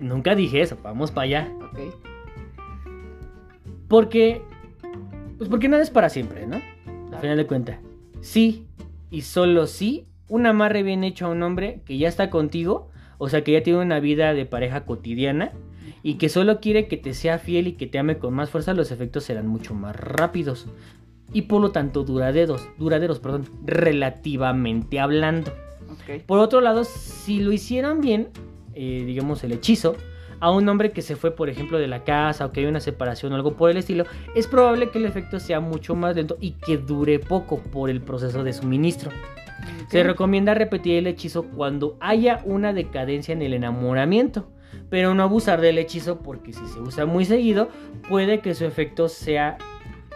nunca dije eso, vamos para allá. Ok. Porque pues porque nada es para siempre, ¿no? Al final de cuentas. Sí, y solo sí, un amarre bien hecho a un hombre que ya está contigo, o sea, que ya tiene una vida de pareja cotidiana y que solo quiere que te sea fiel y que te ame con más fuerza, los efectos serán mucho más rápidos. Y por lo tanto duraderos, duraderos, perdón, relativamente hablando. Por otro lado, si lo hicieron bien, eh, digamos el hechizo, a un hombre que se fue, por ejemplo, de la casa o que hay una separación o algo por el estilo, es probable que el efecto sea mucho más lento y que dure poco por el proceso de suministro. Se recomienda repetir el hechizo cuando haya una decadencia en el enamoramiento, pero no abusar del hechizo porque si se usa muy seguido puede que su efecto sea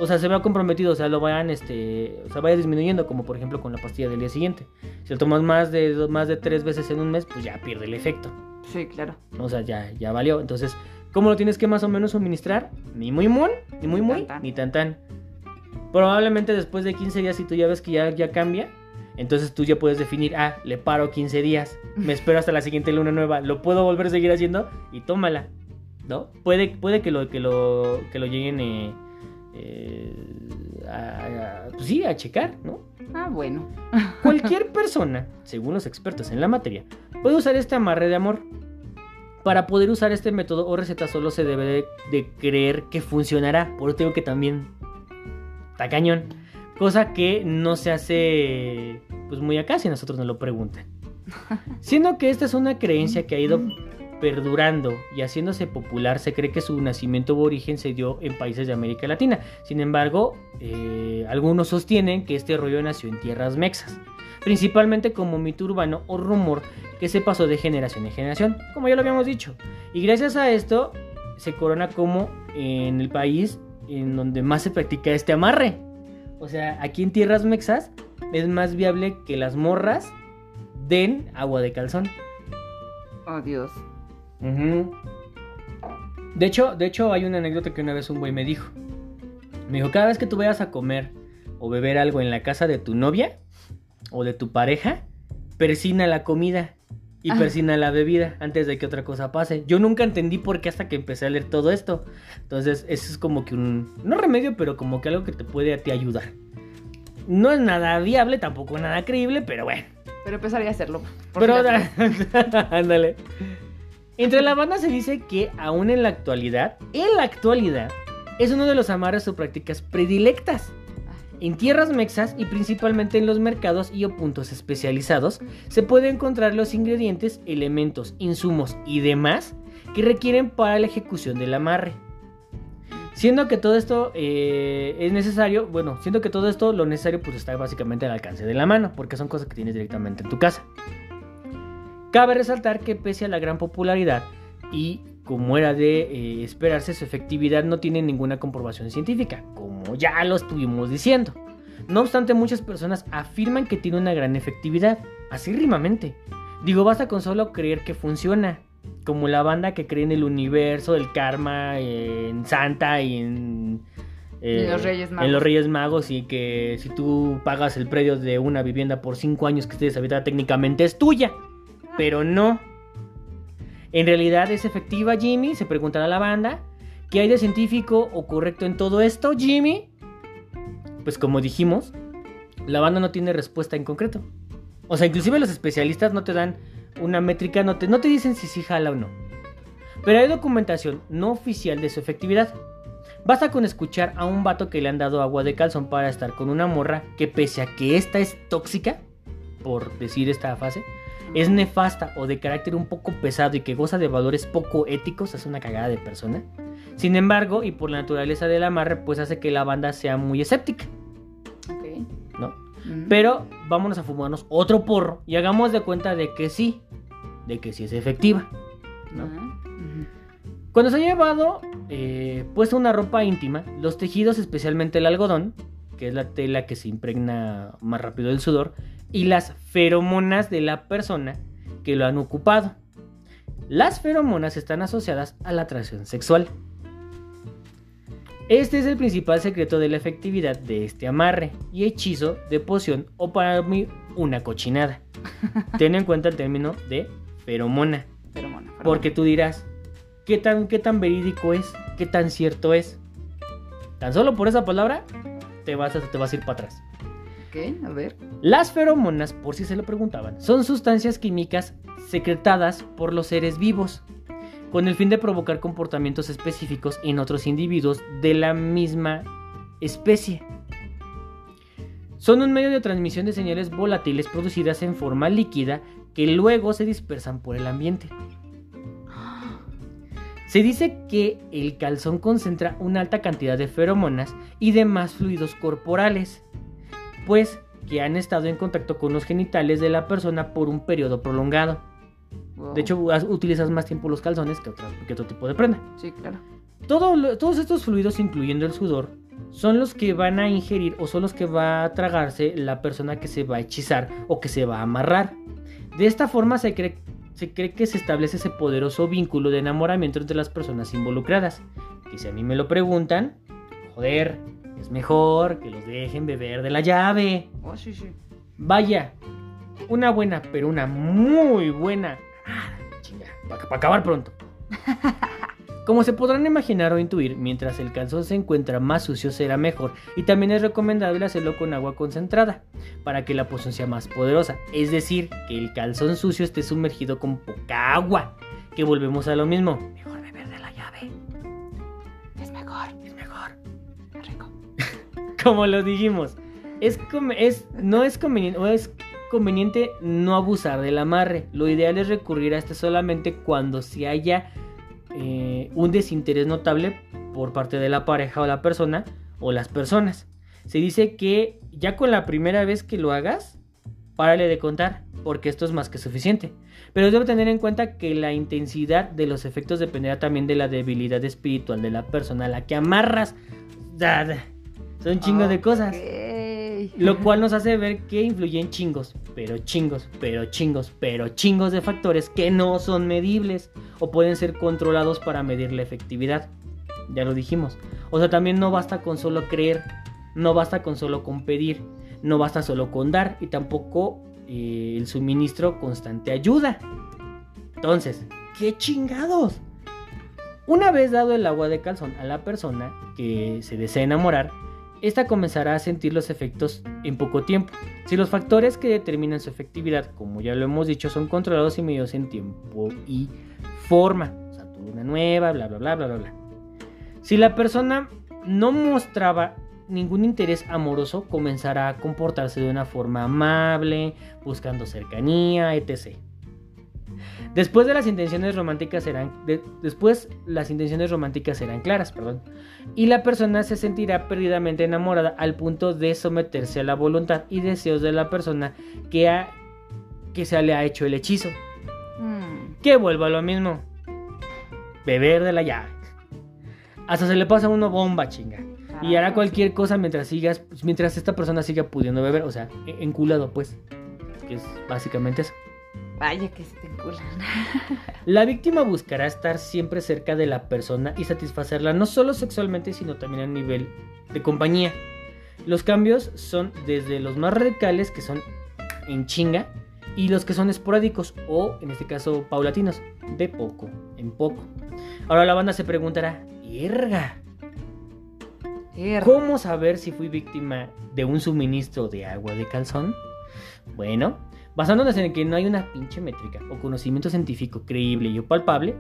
o sea, se vea comprometido, o sea, lo vayan, este, o sea, vaya disminuyendo, como por ejemplo con la pastilla del día siguiente. Si lo tomas más de, más de tres veces en un mes, pues ya pierde el efecto. Sí, claro. O sea, ya, ya valió. Entonces, ¿cómo lo tienes que más o menos suministrar? Ni muy muy, ni muy muy, ni tan tan. Probablemente después de 15 días, si tú ya ves que ya, ya cambia, entonces tú ya puedes definir, ah, le paro 15 días, me espero hasta la siguiente luna nueva, lo puedo volver a seguir haciendo y tómala, ¿no? Puede, puede que lo, que lo, que lo lleguen eh, eh, a, pues sí, a checar, ¿no? Ah, bueno. Cualquier persona, según los expertos en la materia, puede usar este amarre de amor. Para poder usar este método o receta solo se debe de, creer que funcionará. Por eso tengo que también está cañón. Cosa que no se hace pues muy acá si nosotros nos lo preguntan. Siendo que esta es una creencia que ha ido perdurando y haciéndose popular, se cree que su nacimiento o origen se dio en países de América Latina. Sin embargo, eh, algunos sostienen que este rollo nació en tierras mexas, principalmente como mito urbano o rumor que se pasó de generación en generación, como ya lo habíamos dicho. Y gracias a esto, se corona como en el país en donde más se practica este amarre. O sea, aquí en tierras mexas es más viable que las morras den agua de calzón. Oh. De hecho, de hecho, hay una anécdota que una vez un güey me dijo. Me dijo, cada vez que tú vayas a comer o beber algo en la casa de tu novia o de tu pareja, persina la comida y Ah. persina la bebida antes de que otra cosa pase. Yo nunca entendí por qué hasta que empecé a leer todo esto. Entonces, eso es como que un no remedio, pero como que algo que te puede a ti ayudar. No es nada viable, tampoco nada creíble, pero bueno. Pero empezaría a hacerlo. Pero ándale. Entre la banda se dice que aún en la actualidad, en la actualidad, es uno de los amarres o prácticas predilectas. En tierras mexas y principalmente en los mercados y o puntos especializados se pueden encontrar los ingredientes, elementos, insumos y demás que requieren para la ejecución del amarre. Siendo que todo esto eh, es necesario, bueno, siendo que todo esto lo necesario pues está básicamente al alcance de la mano, porque son cosas que tienes directamente en tu casa. Cabe resaltar que pese a la gran popularidad y como era de eh, esperarse, su efectividad no tiene ninguna comprobación científica, como ya lo estuvimos diciendo. No obstante, muchas personas afirman que tiene una gran efectividad, así rimamente. Digo, basta con solo creer que funciona, como la banda que cree en el universo, el karma, en Santa y en... En los Reyes Magos. En los Reyes Magos y que si tú pagas el predio de una vivienda por 5 años que esté deshabitada técnicamente es tuya, pero no. En realidad es efectiva, Jimmy, se preguntará la banda. ¿Qué hay de científico o correcto en todo esto, Jimmy? Pues como dijimos, la banda no tiene respuesta en concreto. O sea, inclusive los especialistas no te dan una métrica, no te, no te dicen si sí jala o no. Pero hay documentación no oficial de su efectividad. Basta con escuchar a un vato que le han dado agua de calzón para estar con una morra que pese a que esta es tóxica, por decir esta fase, es nefasta o de carácter un poco pesado y que goza de valores poco éticos, es una cagada de persona. Sin embargo, y por la naturaleza del amarre, pues hace que la banda sea muy escéptica, Ok. ¿no? Mm. Pero vámonos a fumarnos otro porro y hagamos de cuenta de que sí, de que sí es efectiva. ¿no? Ah. Cuando se ha llevado eh, puesta una ropa íntima, los tejidos, especialmente el algodón, que es la tela que se impregna más rápido del sudor, y las feromonas de la persona que lo han ocupado. Las feromonas están asociadas a la atracción sexual. Este es el principal secreto de la efectividad de este amarre y hechizo de poción o para mí una cochinada. Ten en cuenta el término de feromona. Porque tú dirás, ¿qué tan, ¿qué tan verídico es? ¿Qué tan cierto es? Tan solo por esa palabra te vas a, te vas a ir para atrás. Las feromonas, por si se lo preguntaban, son sustancias químicas secretadas por los seres vivos con el fin de provocar comportamientos específicos en otros individuos de la misma especie. Son un medio de transmisión de señales volátiles producidas en forma líquida que luego se dispersan por el ambiente. Se dice que el calzón concentra una alta cantidad de feromonas y demás fluidos corporales, pues que han estado en contacto con los genitales de la persona por un periodo prolongado. Wow. De hecho, utilizas más tiempo los calzones que, otra- que otro tipo de prenda. Sí, claro. Todo todos estos fluidos, incluyendo el sudor, son los que van a ingerir o son los que va a tragarse la persona que se va a hechizar o que se va a amarrar. De esta forma se cree, se cree que se establece ese poderoso vínculo de enamoramiento entre las personas involucradas. Que si a mí me lo preguntan, joder, es mejor que los dejen beber de la llave. Oh, sí, sí. Vaya, una buena, pero una muy buena. Ah, chinga, para acabar pronto. Como se podrán imaginar o intuir, mientras el calzón se encuentra más sucio será mejor y también es recomendable hacerlo con agua concentrada para que la poción sea más poderosa, es decir, que el calzón sucio esté sumergido con poca agua, que volvemos a lo mismo, mejor como lo dijimos, es, no es conveniente no abusar del amarre. Lo ideal es recurrir a este solamente cuando se haya eh, un desinterés notable por parte de la pareja o la persona o las personas. Se dice que ya con la primera vez que lo hagas, párale de contar. porque esto es más que suficiente. Pero debe tener en cuenta que la intensidad de los efectos dependerá también de la debilidad espiritual de la persona a la que amarras. Son un chingo de cosas. Lo cual nos hace ver que influyen chingos, pero chingos, pero chingos, pero chingos de factores que no son medibles o pueden ser controlados para medir la efectividad. Ya lo dijimos. O sea, también no basta con solo creer, no basta con solo con pedir, no basta solo con dar y tampoco eh, el suministro constante ayuda. Entonces, ¿qué chingados? Una vez dado el agua de calzón a la persona que se desea enamorar, esta comenzará a sentir los efectos en poco tiempo. Si los factores que determinan su efectividad, como ya lo hemos dicho, son controlados y medidos en tiempo y forma, o sea, nueva, bla, bla, bla, bla, bla. Si la persona no mostraba ningún interés amoroso, comenzará a comportarse de una forma amable, buscando cercanía, etc. Después de las intenciones románticas serán después las intenciones románticas serán claras, perdón, y la persona se sentirá perdidamente enamorada al punto de someterse a la voluntad y deseos de la persona que ha que se le ha hecho el hechizo. Hmm. Que vuelva a lo mismo. Beber de la llave. Hasta se le pasa a uno bomba, chinga. y hará cualquier cosa mientras sigas, mientras esta persona siga pudiendo beber, o sea, enculado, pues. Que es básicamente eso. Vaya que se te enculan. La víctima buscará estar siempre cerca de la persona y satisfacerla no solo sexualmente, sino también a nivel de compañía. Los cambios son desde los más radicales, que son en chinga, y los que son esporádicos o, en este caso, paulatinos, de poco en poco. Ahora la banda se preguntará, ¡Erga! ¿Cómo saber si fui víctima de un suministro de agua de calzón? Bueno, Basándonos en que no hay una pinche métrica o conocimiento científico creíble y palpable,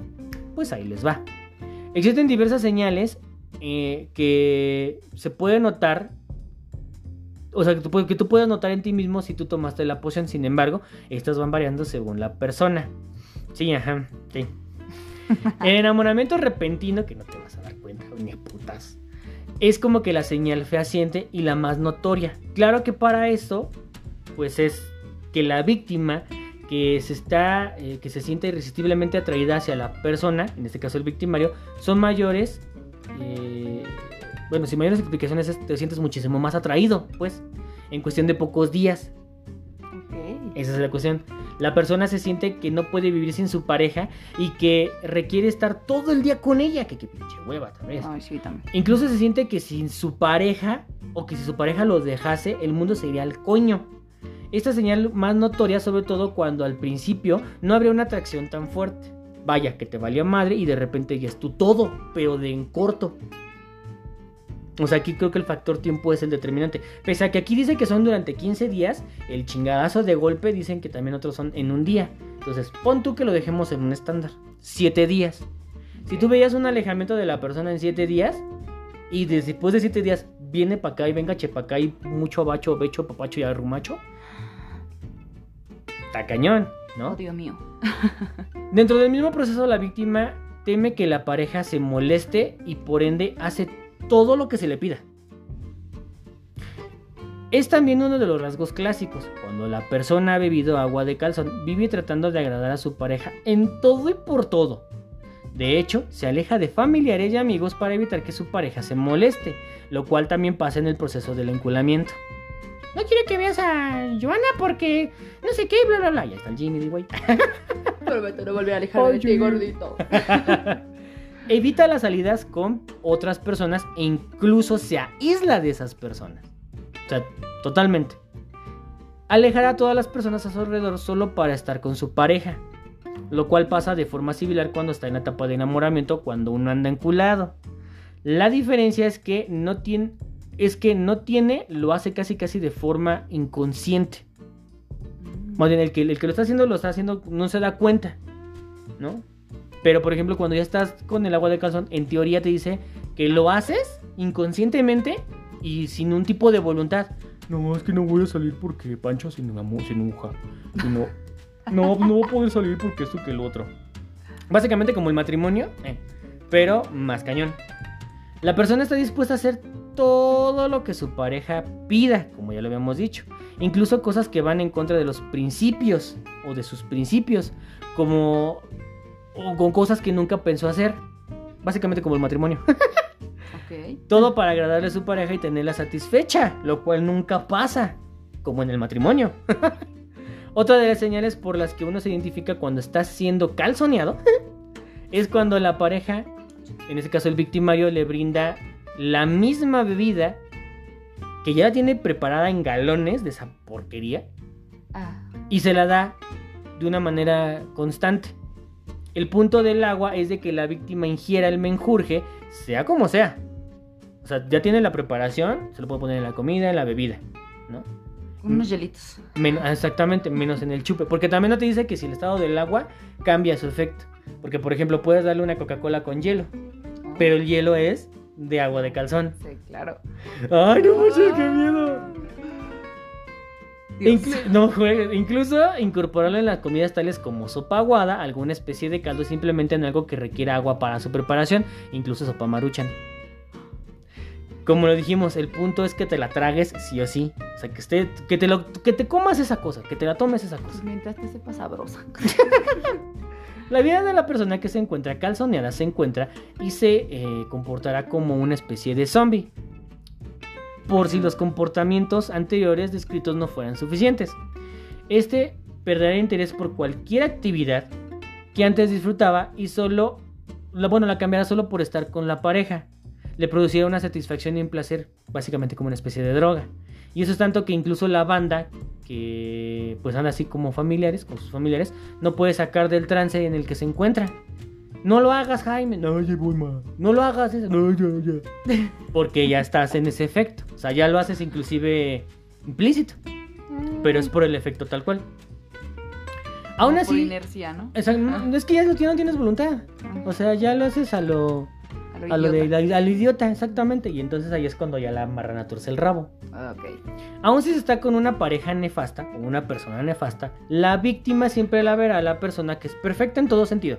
pues ahí les va. Existen diversas señales eh, que se puede notar, o sea, que tú, que tú puedes notar en ti mismo si tú tomaste la poción, sin embargo, estas van variando según la persona. Sí, ajá, sí. El enamoramiento repentino, que no te vas a dar cuenta, ni putas, es como que la señal fehaciente y la más notoria. Claro que para eso, pues es que la víctima que se está eh, que se siente irresistiblemente atraída hacia la persona, en este caso el victimario, son mayores eh, bueno, sin mayores explicaciones te sientes muchísimo más atraído, pues, en cuestión de pocos días. Esa es la cuestión. La persona se siente que no puede vivir sin su pareja y que requiere estar todo el día con ella. Que pinche hueva también. Incluso se siente que sin su pareja o que si su pareja lo dejase, el mundo se iría al coño. Esta señal más notoria sobre todo cuando al principio no habría una atracción tan fuerte. Vaya, que te valía madre y de repente ya es tu todo, pero de en corto. O sea, aquí creo que el factor tiempo es el determinante. Pese a que aquí dice que son durante 15 días, el chingadazo de golpe dicen que también otros son en un día. Entonces, pon tú que lo dejemos en un estándar. 7 días. Si tú veías un alejamiento de la persona en 7 días, y después de 7 días viene para acá y venga chepa acá y mucho bacho, becho, papacho y arrumacho, está cañón, ¿no? Oh, Dios mío. Dentro del mismo proceso, la víctima teme que la pareja se moleste y por ende hace todo lo que se le pida. Es también uno de los rasgos clásicos. Cuando la persona ha bebido agua de calzón, vive tratando de agradar a su pareja en todo y por todo. De hecho, se aleja de familiares y amigos para evitar que su pareja se moleste, lo cual también pasa en el proceso del enculamiento. No quiero que veas a Joana porque no sé qué, bla, bla, bla. Ya está el Jimmy, güey. Prometo no volver a alejar de ti, gordito. Evita las salidas con otras personas e incluso se aísla de esas personas. O sea, totalmente. Alejará a todas las personas a su alrededor solo para estar con su pareja. Lo cual pasa de forma similar cuando está en la etapa de enamoramiento, cuando uno anda enculado. La diferencia es que no tiene, es que no tiene, lo hace casi casi de forma inconsciente. Más bien, el que, el que lo está haciendo, lo está haciendo, no se da cuenta, ¿no? Pero, por ejemplo, cuando ya estás con el agua de calzón, en teoría te dice que lo haces inconscientemente y sin un tipo de voluntad. No, es que no voy a salir porque Pancho se, se enoja. no, no, no voy a poder salir porque esto que el otro. Básicamente como el matrimonio, eh, pero más cañón. La persona está dispuesta a hacer todo lo que su pareja pida, como ya lo habíamos dicho. Incluso cosas que van en contra de los principios o de sus principios, como o con cosas que nunca pensó hacer. Básicamente como el matrimonio. Todo para agradarle a su pareja y tenerla satisfecha, lo cual nunca pasa, como en el matrimonio. Otra de las señales por las que uno se identifica cuando está siendo calzoneado es cuando la pareja, en este caso el victimario, le brinda la misma bebida que ya la tiene preparada en galones de esa porquería Ah, y se la da de una manera constante. El punto del agua es de que la víctima ingiera el menjurje, sea como sea. O sea, ya tiene la preparación, se lo puede poner en la comida, en la bebida, ¿no? unos hielitos. Men- ah, exactamente, menos en el chupe. Porque también no te dice que si el estado del agua cambia su efecto. Porque, por ejemplo, puedes darle una Coca-Cola con hielo, pero el hielo es de agua de calzón. Sí, claro. ¡Ay, no manches, qué miedo! Inclu- no juegues. Incluso incorporarlo en las comidas tales como sopa aguada, alguna especie de caldo, simplemente en algo que requiera agua para su preparación, incluso sopa maruchan. Como lo dijimos, el punto es que te la tragues sí o sí. O sea, que, esté, que, te, lo, que te comas esa cosa, que te la tomes esa Pues cosa. mientras te sepa sabrosa. La vida de la persona que se encuentra calzoneada se encuentra y se eh, comportará como una especie de zombie. Por si los comportamientos anteriores descritos no fueran suficientes. Este perderá interés por cualquier actividad que antes disfrutaba y solo, bueno, la cambiará solo por estar con la pareja. Le producirá una satisfacción y un placer, básicamente como una especie de droga. Y eso es tanto que incluso la banda, que pues anda así como familiares, con sus familiares, no puede sacar del trance en el que se encuentra. No lo hagas, Jaime. No, ya voy mal. No lo hagas. eso. No, ya, ya. Porque ya estás en ese efecto. O sea, ya lo haces inclusive implícito. Pero es por el efecto tal cual. Aún Como Por así, inercia, ¿no? o sea, no- es que ya no tienes- no tienes voluntad. O sea, ya lo haces a lo, A a lo de, idiota. al idiota, exactamente. Y entonces ahí es cuando ya la marrana torce el rabo. Ah, Ok. Aún si se está con una pareja nefasta o una persona nefasta, la víctima siempre la verá a la persona que es perfecta en todo sentido.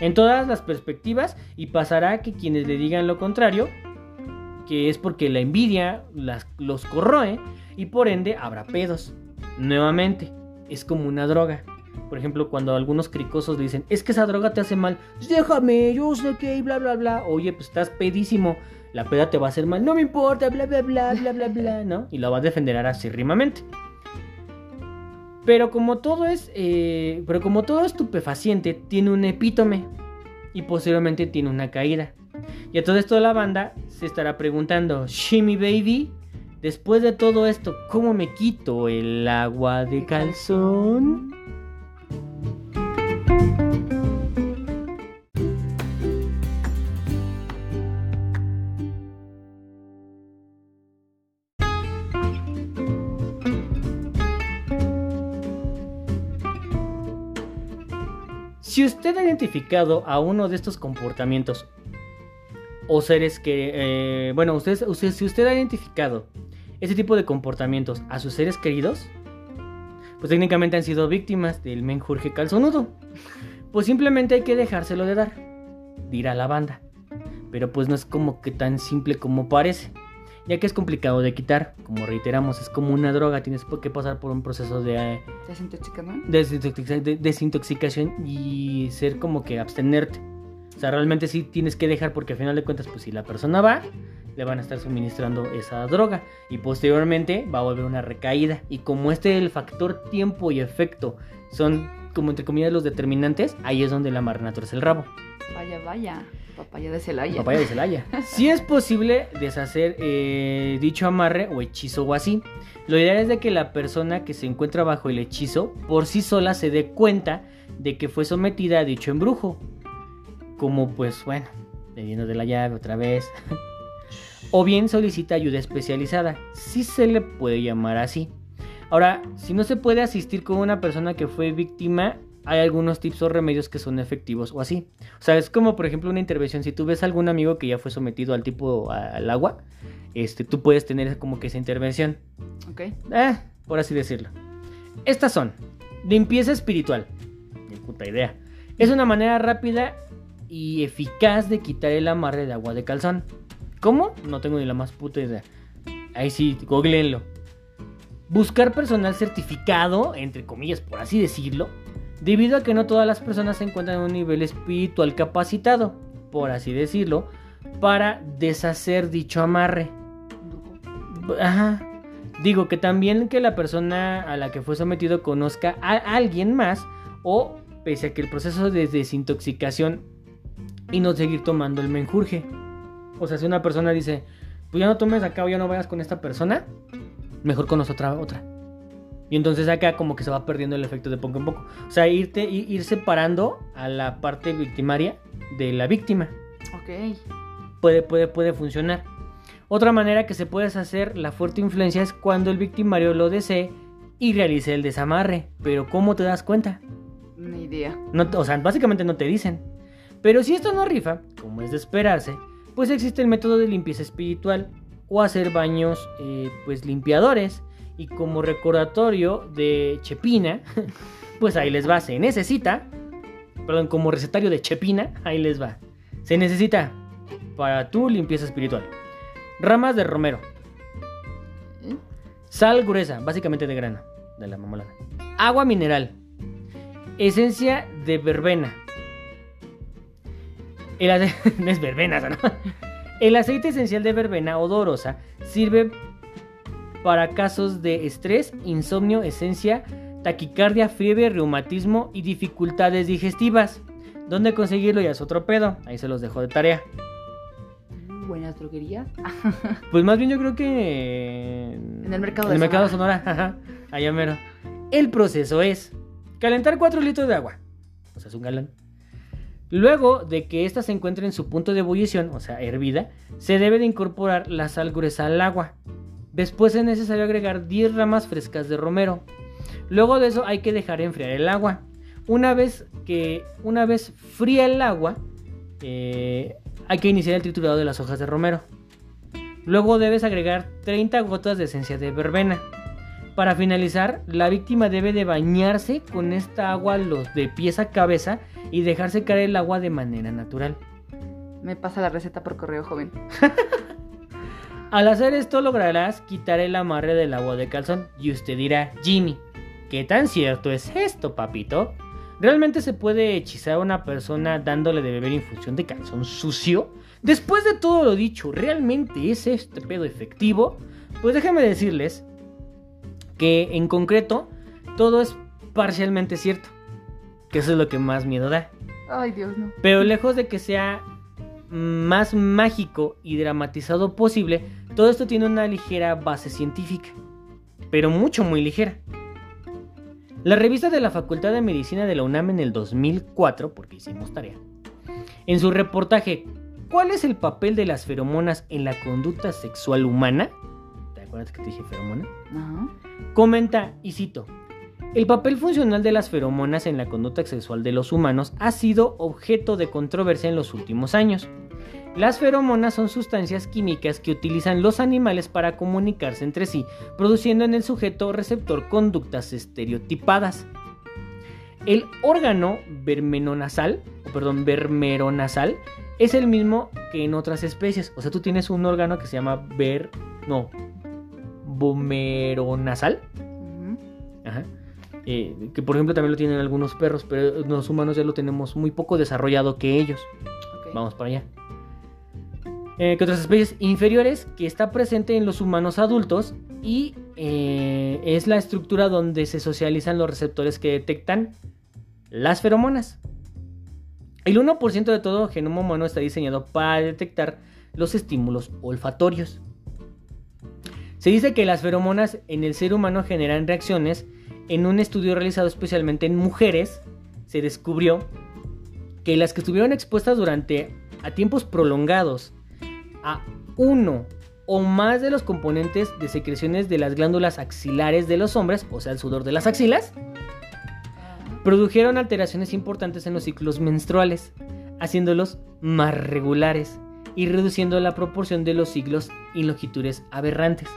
En todas las perspectivas y pasará que quienes le digan lo contrario, que es porque la envidia las, los corroe y por ende habrá pedos. Nuevamente, es como una droga. Por ejemplo, cuando algunos cricosos le dicen, es que esa droga te hace mal, "Pues déjame, yo sé que, y bla, bla, bla. Oye, pues estás pedísimo, la peda te va a hacer mal, no me importa, bla, bla, bla, bla, bla, bla, ¿no? Y la va a defender acérrimamente. Pero como todo es, eh, pero como todo estupefaciente, tiene un epítome y posteriormente tiene una caída. Y a todo esto la banda se estará preguntando, Shimmy Baby, después de todo esto, ¿cómo me quito el agua de calzón? Si usted ha identificado a uno de estos comportamientos o seres que, eh, bueno, usted, usted, si usted ha identificado ese tipo de comportamientos a sus seres queridos, pues técnicamente han sido víctimas del menjurje calzonudo. Pues simplemente hay que dejárselo de dar, dirá la banda. Pero pues no es como que tan simple como parece, ya que es complicado de quitar, como reiteramos, es como una droga, tienes que pasar por un proceso de... eh, de- desintoxicación y ser como que abstenerte. O sea, realmente sí tienes que dejar porque al final de cuentas, pues si la persona va, le van a estar suministrando esa droga y posteriormente va a volver una recaída. Y como este el factor tiempo y efecto son como entre comillas los determinantes, ahí es donde la marrana torce el rabo. Vaya, vaya. Papaya de Celaya. Papaya de Celaya. Si es posible deshacer eh, dicho amarre o hechizo o así. Lo ideal es de que la persona que se encuentra bajo el hechizo por sí sola se dé cuenta de que fue sometida a dicho embrujo. Como pues bueno, bebiendo de la llave otra vez. o bien solicita ayuda especializada, si se le puede llamar así. Ahora, si no se puede asistir con una persona que fue víctima, hay algunos tips o remedios que son efectivos o así. O sea, es como por ejemplo una intervención. Si tú ves a algún amigo que ya fue sometido al tipo a- al agua, este, tú puedes tener como que esa intervención. Ok. Eh, por así decirlo. Estas son limpieza espiritual. Puta idea. Es una manera rápida y eficaz de quitar el amarre de agua de calzón. ¿Cómo? No tengo ni la más puta idea. Ahí sí, googleenlo. Buscar personal certificado, entre comillas, por así decirlo, debido a que no todas las personas se encuentran en un nivel espiritual capacitado, por así decirlo, para deshacer dicho amarre. Ajá. Digo que también que la persona a la que fue sometido conozca a alguien más o pese a que el proceso de desintoxicación y no seguir tomando el menjurje. O sea, si una persona dice, pues ya no tomes acá o ya no vayas con esta persona, mejor conoce otra, otra. Y entonces acá como que se va perdiendo el efecto de poco en poco. O sea, irte, ir separando a la parte victimaria de la víctima. Ok. Puede, puede, puede funcionar. Otra manera que se puede hacer la fuerte influencia es cuando el victimario lo desee y realice el desamarre. Pero ¿cómo te das cuenta? Ni idea. No, o sea, básicamente no te dicen. Pero si esto no rifa, como es de esperarse, pues existe el método de limpieza espiritual o hacer baños eh, pues limpiadores. Y como recordatorio de Chepina, pues ahí les va, se necesita, perdón, como recetario de Chepina, ahí les va. Se necesita para tu limpieza espiritual Ramas de romero. ¿Eh? Sal gruesa, básicamente de grano, de la mamolada. Agua mineral. Esencia de verbena. El no es verbena, ¿no? El aceite esencial de verbena odorosa sirve para casos de estrés, insomnio, esencia, taquicardia, fiebre, reumatismo y dificultades digestivas. ¿Dónde conseguirlo? Ya es otro pedo. Ahí se los dejo de tarea buenas droguerías. pues más bien yo creo que... En el mercado en el mercado Sonora, allá mero. El proceso es calentar 4 litros de agua, o sea, es un galón. Luego de que ésta se encuentre en su punto de ebullición, o sea, hervida, se debe de incorporar la sal gruesa al agua. Después es necesario agregar 10 ramas frescas de romero. Luego de eso hay que dejar enfriar el agua. Una vez que una vez fría el agua, eh, hay que iniciar el triturado de las hojas de romero. Luego debes agregar 30 gotas de esencia de verbena. Para finalizar, la víctima debe de bañarse con esta agua los de pies a cabeza y dejarse caer el agua de manera natural. Me pasa la receta por correo, joven. Al hacer esto lograrás quitar el amarre del agua de calzón y usted dirá, Jimmy, ¿qué tan cierto es esto, papito? ¿Realmente se puede hechizar a una persona dándole de beber infusión de calzón sucio? Después de todo lo dicho, ¿realmente es este pedo efectivo? Pues déjenme decirles que en concreto todo es parcialmente cierto. Que eso es lo que más miedo da. Ay, Dios, no. Pero lejos de que sea más mágico y dramatizado posible, todo esto tiene una ligera base científica. Pero mucho, muy ligera. La revista de la Facultad de Medicina de la UNAM en el 2004, porque hicimos tarea, en su reportaje ¿Cuál es el papel de las feromonas en la conducta sexual humana? ¿Te acuerdas que te dije feromona? Comenta, y cito, el papel funcional de las feromonas en la conducta sexual de los humanos ha sido objeto de controversia en los últimos años. Las feromonas son sustancias químicas que utilizan los animales para comunicarse entre sí, produciendo en el sujeto receptor conductas estereotipadas. El órgano vermenonasal, o perdón, vermeronasal, es el mismo que en otras especies. O sea, tú tienes un órgano que se llama ver, no, vomeronasal. Ajá. Eh, que por ejemplo también lo tienen algunos perros, pero los humanos ya lo tenemos muy poco desarrollado que ellos. Vamos para allá. Eh, que otras especies inferiores que está presente en los humanos adultos y eh, es la estructura donde se socializan los receptores que detectan las feromonas. El 1% de todo genoma humano está diseñado para detectar los estímulos olfatorios. Se dice que las feromonas en el ser humano generan reacciones. En un estudio realizado especialmente en mujeres, se descubrió que las que estuvieron expuestas durante a tiempos prolongados a uno o más de los componentes de secreciones de las glándulas axilares de los hombres, o sea, el sudor de las axilas, produjeron alteraciones importantes en los ciclos menstruales, haciéndolos más regulares y reduciendo la proporción de los ciclos y longitudes aberrantes.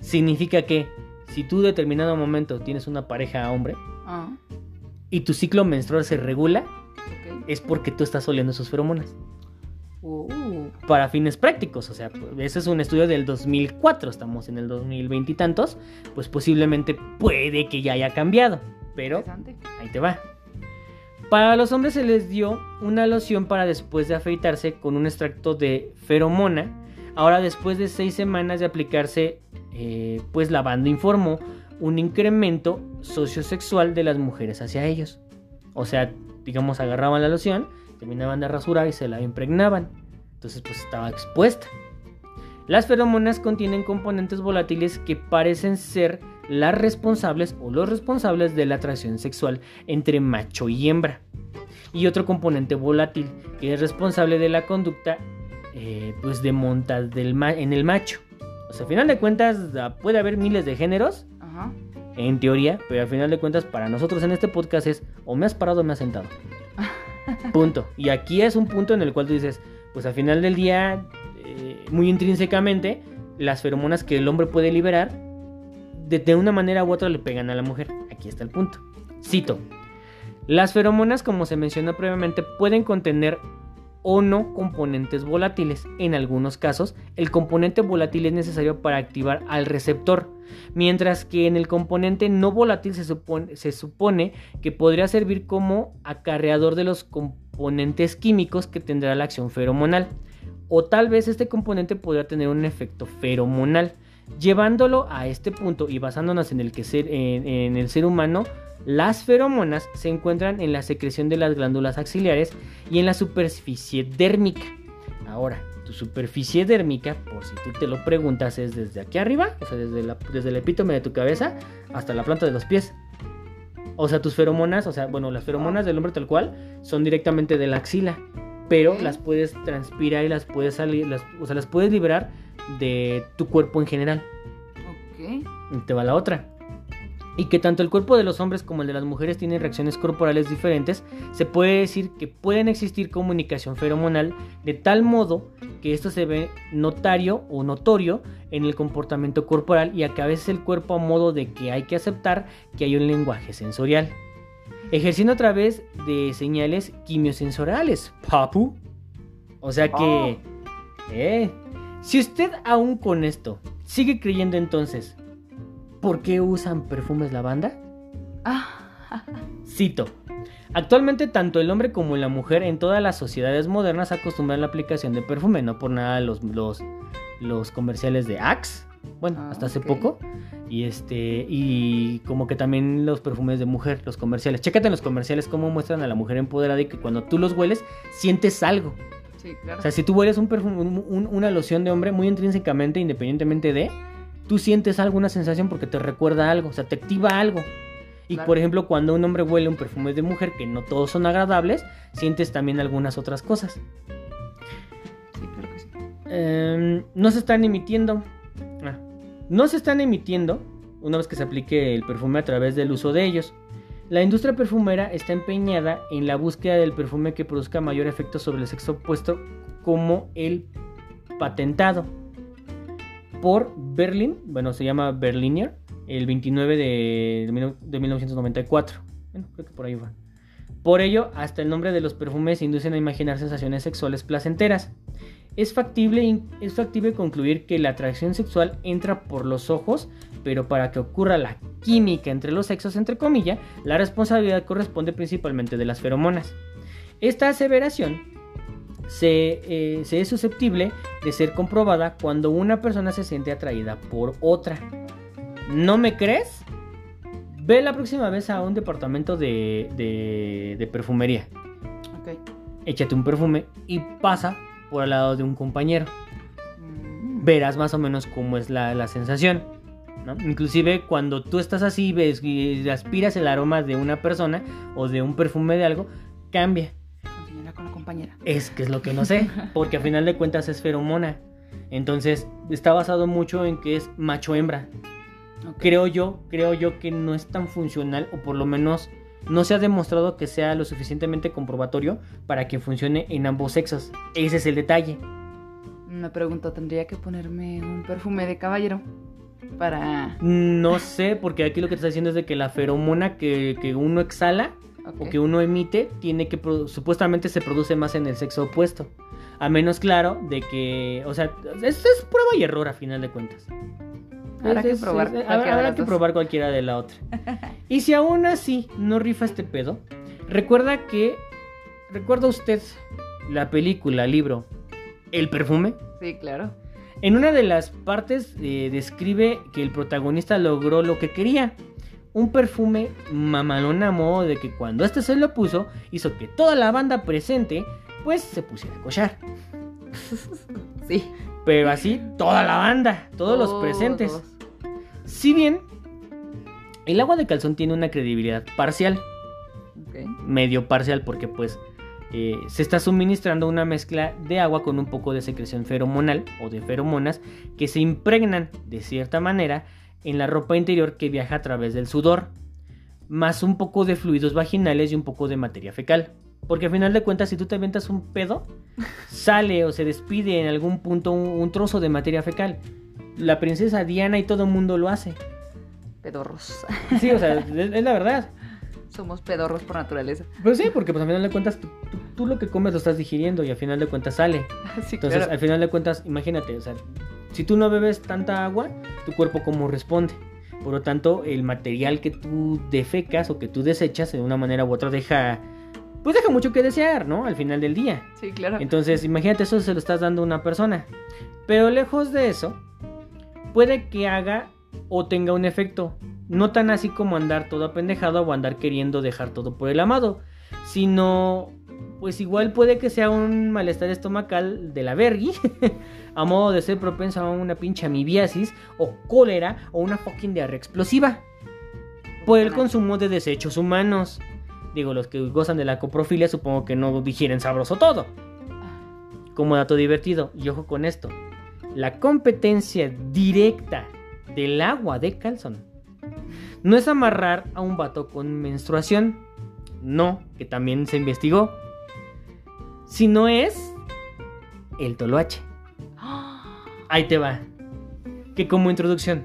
Significa que si tú en determinado momento tienes una pareja hombre ah. y tu ciclo menstrual se regula, es porque tú estás oliendo sus feromonas. Uh. para fines prácticos. O sea, ese es un estudio del 2004, estamos en el 2020 y tantos, pues posiblemente puede que ya haya cambiado. Pero ahí te va. Para los hombres se les dio una loción para después de afeitarse con un extracto de feromona. Ahora después de seis semanas de aplicarse, eh, pues la banda informó un incremento sociosexual de las mujeres hacia ellos. O sea, digamos, agarraban la loción, terminaban de rasurar y se la impregnaban. Entonces, pues estaba expuesta. Las feromonas contienen componentes volátiles que parecen ser las responsables o los responsables de la atracción sexual entre macho y hembra. Y otro componente volátil que es responsable de la conducta eh, pues de monta del en el macho. O sea, a final de cuentas puede haber miles de géneros, Ajá. en teoría, pero al final de cuentas para nosotros en este podcast es o me has parado o me has sentado. punto. Y aquí es un punto en el cual tú dices, pues al final del día, eh, muy intrínsecamente, las feromonas que el hombre puede liberar, de, de una manera u otra le pegan a la mujer. Aquí está el punto. Cito. Las feromonas, como se mencionó previamente, pueden contener o no componentes volátiles. En algunos casos, el componente volátil es necesario para activar al receptor, mientras que en el componente no volátil se supone, que podría servir como acarreador de los componentes químicos que tendrá la acción feromonal. O tal vez este componente podría tener un efecto feromonal. Llevándolo a este punto y basándonos en el, que ser, en, en el ser humano, las feromonas se encuentran en la secreción de las glándulas axilares y en la superficie dérmica. Ahora, tu superficie dérmica, por si tú te lo preguntas, es desde aquí arriba, o sea, desde, la- desde el epítome de tu cabeza hasta la planta de los pies. O sea, tus feromonas, o sea, bueno, las feromonas del hombre tal cual son directamente de la axila, pero las puedes transpirar y las puedes salir, las, o sea, las puedes liberar de tu cuerpo en general. Ok. Y te va la otra. Y que tanto el cuerpo de los hombres como el de las mujeres tienen reacciones corporales diferentes, se puede decir que pueden existir comunicación feromonal de tal modo que esto se ve notario o notorio en el comportamiento corporal y a que a veces el cuerpo a modo de que hay que aceptar que hay un lenguaje sensorial. Ejerciendo a través de señales quimiosensoriales, papu. O sea que... Eh, si usted aún con esto sigue creyendo entonces, ¿por qué usan perfumes lavanda? Ah, Cito. Actualmente tanto el hombre como la mujer en todas las sociedades modernas acostumbran la aplicación de perfume, no por nada los, los, los comerciales de Axe, bueno, Ah, hasta hace poco, y este, y como que también los perfumes de mujer, los comerciales. Chécate en los comerciales cómo muestran a la mujer empoderada y que cuando tú los hueles sientes algo. Sí, claro. O sea, si tú hueles un perfume, un- un- una loción de hombre muy intrínsecamente, independientemente de, tú sientes alguna sensación porque te recuerda algo, o sea, te activa algo. Y Claro. por ejemplo, cuando un hombre huele un perfume de mujer, que no todos son agradables, sientes también algunas otras cosas. Sí, claro que sí. Em, no se están emitiendo. ah, no se están emitiendo una vez que se aplique el perfume a través del uso de ellos. La industria perfumera está empeñada en la búsqueda del perfume que produzca mayor efecto sobre el sexo opuesto como el patentado por Berlin, bueno, se llama Berliner, el 29 de, de mil- de 1994. Bueno, creo que por ahí va. Por ello, hasta el nombre de los perfumes inducen a imaginar sensaciones sexuales placenteras. Es factible, es factible concluir que la atracción sexual entra por los ojos, pero para que ocurra la química entre los sexos, entre comillas, la responsabilidad corresponde principalmente de las feromonas. Esta aseveración se, eh, se es susceptible de ser comprobada cuando una persona se siente atraída por otra. ¿No me crees? Ve la próxima vez a un departamento de, de- de perfumería. Échate un perfume y pasa por al lado de un compañero. Mm, Verás más o menos cómo es la, la sensación. ¿no? Inclusive cuando tú estás así ves y aspiras el aroma de una persona o de un perfume de algo, cambia. Con la compañera. Es que es lo que no sé, porque a final de cuentas es feromona. Entonces está basado mucho en que es macho-hembra. Creo yo, creo yo que no es tan funcional, o por lo menos no se ha demostrado que sea lo suficientemente comprobatorio para que funcione en ambos sexos. Ese es el detalle. Me pregunto, ¿tendría que ponerme un perfume de caballero? Para... No sé, porque aquí lo que te está diciendo es de que la feromona que, que uno exhala ok. o que uno emite tiene que supuestamente se produce más en el sexo opuesto. A menos claro de que, o sea, es, es prueba y error a final de cuentas. Habrá Es- que probar es- cualquiera habrá, de habrá las que dos. probar cualquiera de la otra. y si aún así no rifa este pedo, recuerda que, recuerda usted la película, libro, El perfume. Sí, claro. En una de las partes eh, describe que el protagonista logró lo que quería. Un perfume mamalón a modo de que cuando este se lo puso, hizo que toda la banda presente, pues se pusiera a cochar. Sí. Pero así, toda la banda, todos los presentes. Si bien, el agua de calzón tiene una credibilidad parcial, medio parcial, porque pues eh, se está suministrando una mezcla de agua con un poco de secreción feromonal o de feromonas que se impregnan de cierta manera en la ropa interior que viaja a través del sudor, más un poco de fluidos vaginales y un poco de materia fecal. Porque al final de cuentas, si tú te aventas un pedo, sale o se despide en algún punto un, un trozo de materia fecal. La princesa Diana y todo el mundo lo hace. Pedorros. Sí, o sea, es, es la verdad. Somos pedorros por naturaleza. Pues sí, porque pues al final de cuentas tú, tú- tú lo que comes lo estás digiriendo y al final de cuentas sale. Sí, Entonces claro. al final de cuentas, imagínate, o sea, si tú no bebes tanta agua, tu cuerpo cómo responde. Por lo tanto, el material que tú defecas o que tú desechas de una manera u otra deja, pues deja mucho que desear, ¿no? Al final del día. Sí, claro. Entonces, imagínate, eso se lo estás dando a una persona. Pero lejos de eso, puede que haga o tenga un efecto. No tan así como andar todo apendejado o andar queriendo dejar todo por el amado. Sino, pues igual puede que sea un malestar estomacal de la vergui. a modo de ser propenso a una pinche amibiasis o cólera o una fucking diarrea explosiva. Por el consumo de desechos humanos. Digo, los que gozan de la coprofilia supongo que no digieren sabroso todo. Como dato divertido, y ojo con esto, la competencia directa del agua de calzón no es amarrar a un vato con menstruación, no, que también se investigó, sino es el toloache. Ahí te va. Que como introducción,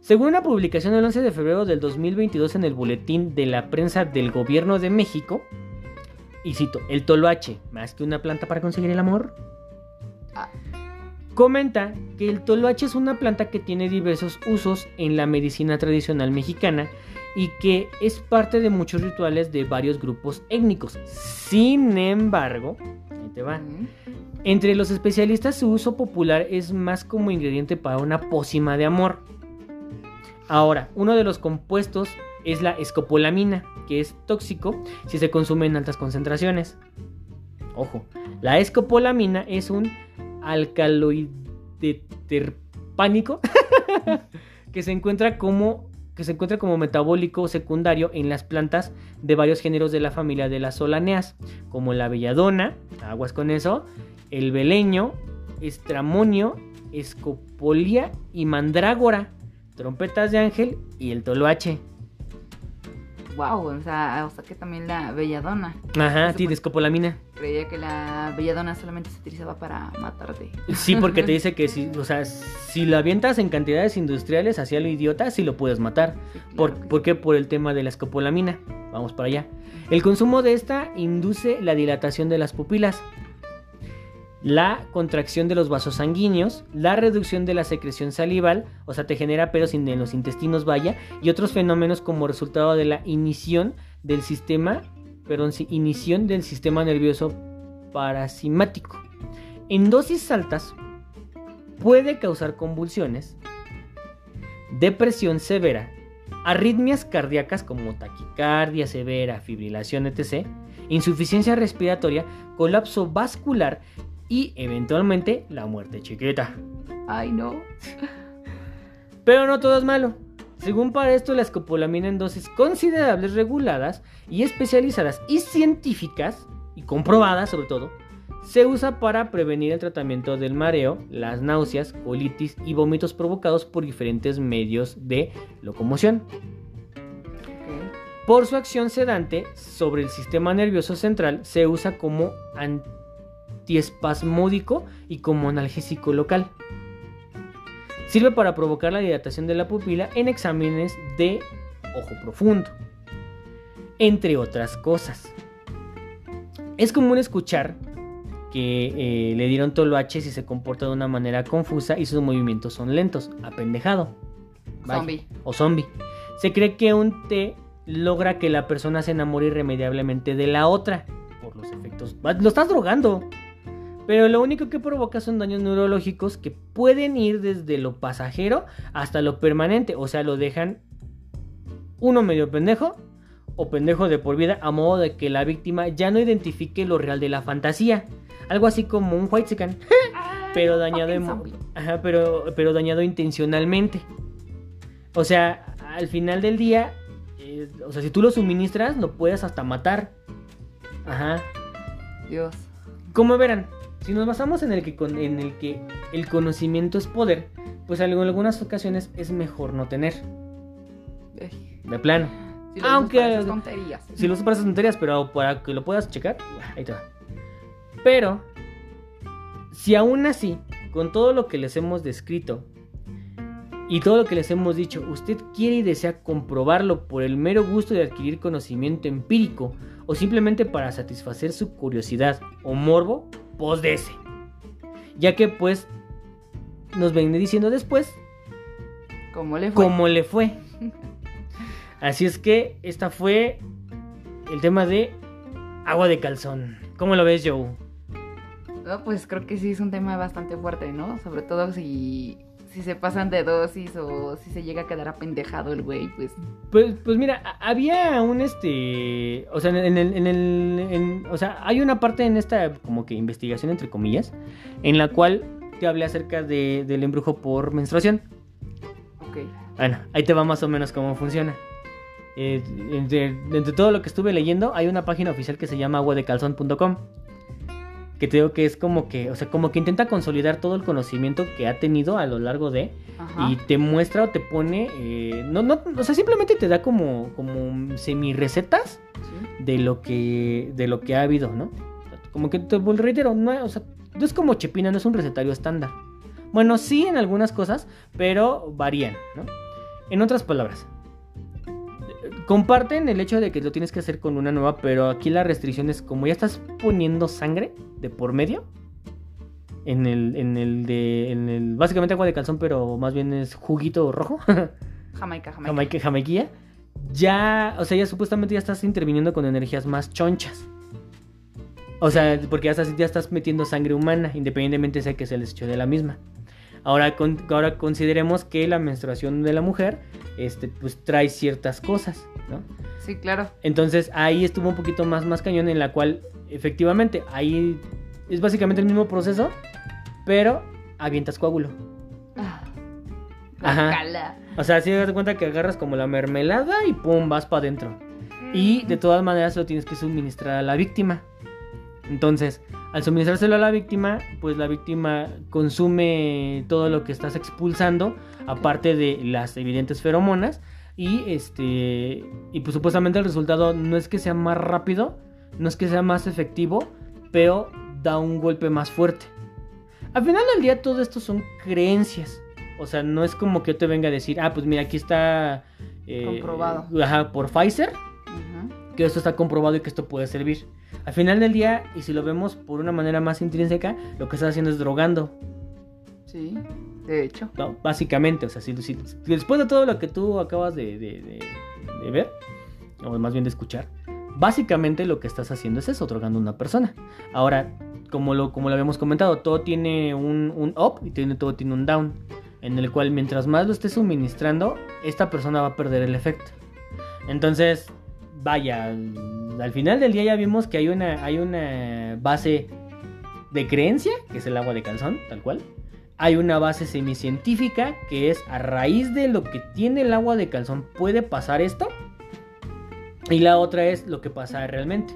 según una publicación el 11 de febrero del 2022 en el boletín de la prensa del gobierno de México, y cito, el toloache, más que una planta para conseguir el amor, Ah. Comenta que el toloache es una planta que tiene diversos usos en la medicina tradicional mexicana y que es parte de muchos rituales de varios grupos étnicos. Sin embargo, ahí te va. Entre los especialistas su uso popular es más como ingrediente para una pócima de amor. Ahora, uno de los compuestos es la escopolamina, que es tóxico si se consume en altas concentraciones. Ojo, la escopolamina es un alcaloide terpánico que se encuentra como que se encuentra como metabólico secundario en las plantas de varios géneros de la familia de las solaneas, como la belladona, aguas con eso, el beleño, estramonio, escopolia y mandrágora, trompetas de ángel y el toloache. Wow, o sea, o sea que también la belladona. Ajá, sí, fue- de escopolamina. Creía que la belladona solamente se utilizaba para matarte. Sí, porque te dice que si, o sea, si lo avientas en cantidades industriales hacia lo idiota, sí lo puedes matar. Sí, claro ¿Por, ¿por qué? Por el tema de la escopolamina. Vamos para allá. El consumo de esta induce la dilatación de las pupilas, la contracción de los vasos sanguíneos, la reducción de la secreción salival, o sea, te genera pelos en los intestinos, vaya, y otros fenómenos como resultado de la inición del sistema, perdón, inición del sistema nervioso parasimático. En dosis altas puede causar convulsiones, depresión severa, arritmias cardíacas como taquicardia severa, fibrilación, etc., insuficiencia respiratoria, colapso vascular y eventualmente la muerte chiquita. Ay, no. Pero no todo es malo. Según para esto, la escopolamina en dosis considerables, reguladas y especializadas y científicas, y comprobadas sobre todo, se usa para prevenir el tratamiento del mareo, las náuseas, colitis y vómitos provocados por diferentes medios de locomoción. Por su acción sedante sobre el sistema nervioso central, se usa como antiespasmódico y como analgésico local. Sirve para provocar la dilatación de la pupila en exámenes de ojo profundo, entre otras cosas. Es común escuchar que eh, le dieron toloache si se comporta de una manera confusa y sus movimientos son lentos, apendejado. Vaya, Zombie. O zombie. Se cree que un té logra que la persona se enamore irremediablemente de la otra por los efectos. Lo estás drogando. Pero lo único que provoca son daños neurológicos que pueden ir desde lo pasajero hasta lo permanente. O sea, lo dejan uno medio pendejo o pendejo de por vida a modo de que la víctima ya no identifique lo real de la fantasía. Algo así como un white pero dañado, fucking emo- zombie. Ajá, pero, pero dañado intencionalmente. O sea, al final del día, eh, o sea, si tú lo suministras, lo puedes hasta matar. Ajá. Dios. Como verán, si nos basamos en el que, con- en el, que el conocimiento es poder, pues en algunas ocasiones es mejor no tener. De plano. Si lo Aunque- esas tonterías. Si lo usas para esas tonterías, pero para que lo puedas checar, ahí te va. Pero, si aún así, con todo lo que les hemos descrito y todo lo que les hemos dicho, usted quiere y desea comprobarlo por el mero gusto de adquirir conocimiento empírico o simplemente para satisfacer su curiosidad o morbo, pues dese. Ya que pues nos viene diciendo después ¿Cómo le fue? cómo le fue. Así es que esta fue el tema de agua de calzón. ¿Cómo lo ves, Joe? No, pues creo que sí es un tema bastante fuerte, ¿no? Sobre todo si, si se pasan de dosis o si se llega a quedar apendejado el güey, pues Pues, pues mira, había un este. O sea, en el. En el en- o sea, hay una parte en esta como que investigación, entre comillas, en la cual te hablé acerca de, del embrujo por menstruación. ok. Bueno, ahí te va más o menos cómo funciona. Eh, entre, entre todo lo que estuve leyendo, hay una página oficial que se llama aguadecalzón.com. Que te digo que es como que, o sea, como que intenta consolidar todo el conocimiento que ha tenido a lo largo de. Ajá. Y te muestra o te pone. eh, no, no, o sea, simplemente te da como, como semi recetas Sí. de lo que de lo que ha habido, ¿no? Como que te reitero, no, o sea, no es como Chepina, no es un recetario estándar. Bueno, sí en algunas cosas, pero varían, ¿no? En otras palabras, comparten el hecho de que lo tienes que hacer con una nueva, pero aquí la restricción es como ya estás poniendo sangre de por medio en el en el de en el básicamente agua de calzón, pero más bien es juguito rojo. Jamaica, Jamaica. Jamaica, jamaiquilla, ya, o sea, ya supuestamente ya estás interviniendo con energías más chonchas. O sea, porque ya estás, ya estás metiendo sangre humana, independientemente sea que se les echó de la misma. Ahora, con- ahora consideremos que la menstruación de la mujer, este, pues trae ciertas cosas, ¿no? Sí, claro. Entonces ahí estuvo un poquito más, más cañón en la cual, efectivamente, ahí es básicamente el mismo proceso, pero avientas coágulo. Ah. Ajá. O sea, si das cuenta que agarras como la mermelada y pum, vas para adentro. Y de todas maneras lo tienes que suministrar a la víctima. Entonces, al suministrárselo a la víctima, pues la víctima consume todo lo que estás expulsando, aparte de las evidentes feromonas. Y este. Y pues supuestamente el resultado no es que sea más rápido, no es que sea más efectivo, pero da un golpe más fuerte. Al final del día, todo esto son creencias. O sea, no es como que yo te venga a decir, ah, pues mira, aquí está. eh, Comprobado. Ajá, por Pfizer, que esto está comprobado y que esto puede servir. Al final del día, y si lo vemos por una manera más intrínseca, lo que estás haciendo es drogando, Sí, de hecho. ¿no? Básicamente, o sea, si, si- después de todo lo que tú acabas de, de- de- de ver, o más bien de escuchar, básicamente lo que estás haciendo es eso, drogando a una persona. Ahora, como lo, como lo habíamos comentado, todo tiene un, un up y tiene, todo tiene un down, en el cual mientras más lo estés suministrando, esta persona va a perder el efecto. Entonces, vaya, al al final del día ya vimos que hay una, hay una base de creencia, que es el agua de calzón, tal cual. Hay una base semicientífica, que es a raíz de lo que tiene el agua de calzón, puede pasar esto. Y la otra es lo que pasa realmente.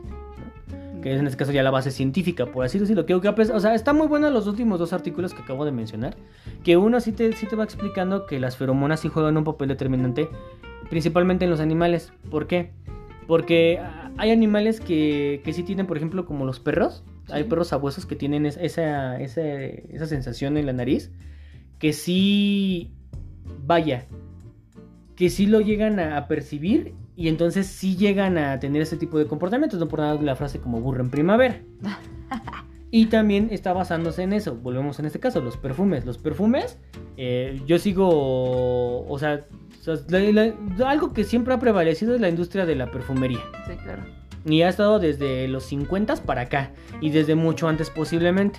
Que es en este caso ya la base científica, por así decirlo. Que, o sea, está muy bueno los últimos dos artículos que acabo de mencionar. Que uno sí te, sí te va explicando que las feromonas sí juegan un papel determinante, principalmente en los animales. ¿Por qué? Porque hay animales que, que sí tienen, por ejemplo, como los perros. Hay Sí. perros sabuesos que tienen es- esa, esa, esa sensación en la nariz. Que sí, vaya, que sí lo llegan a, a percibir y entonces sí llegan a tener ese tipo de comportamientos. No por nada la frase como burro en primavera. Y también está basándose en eso. Volvemos en este caso, los perfumes. Los perfumes, eh, yo sigo, o sea, la- la- algo que siempre ha prevalecido es la industria de la perfumería. Sí, claro. Y ha estado desde los 50 para acá. Y desde mucho antes posiblemente.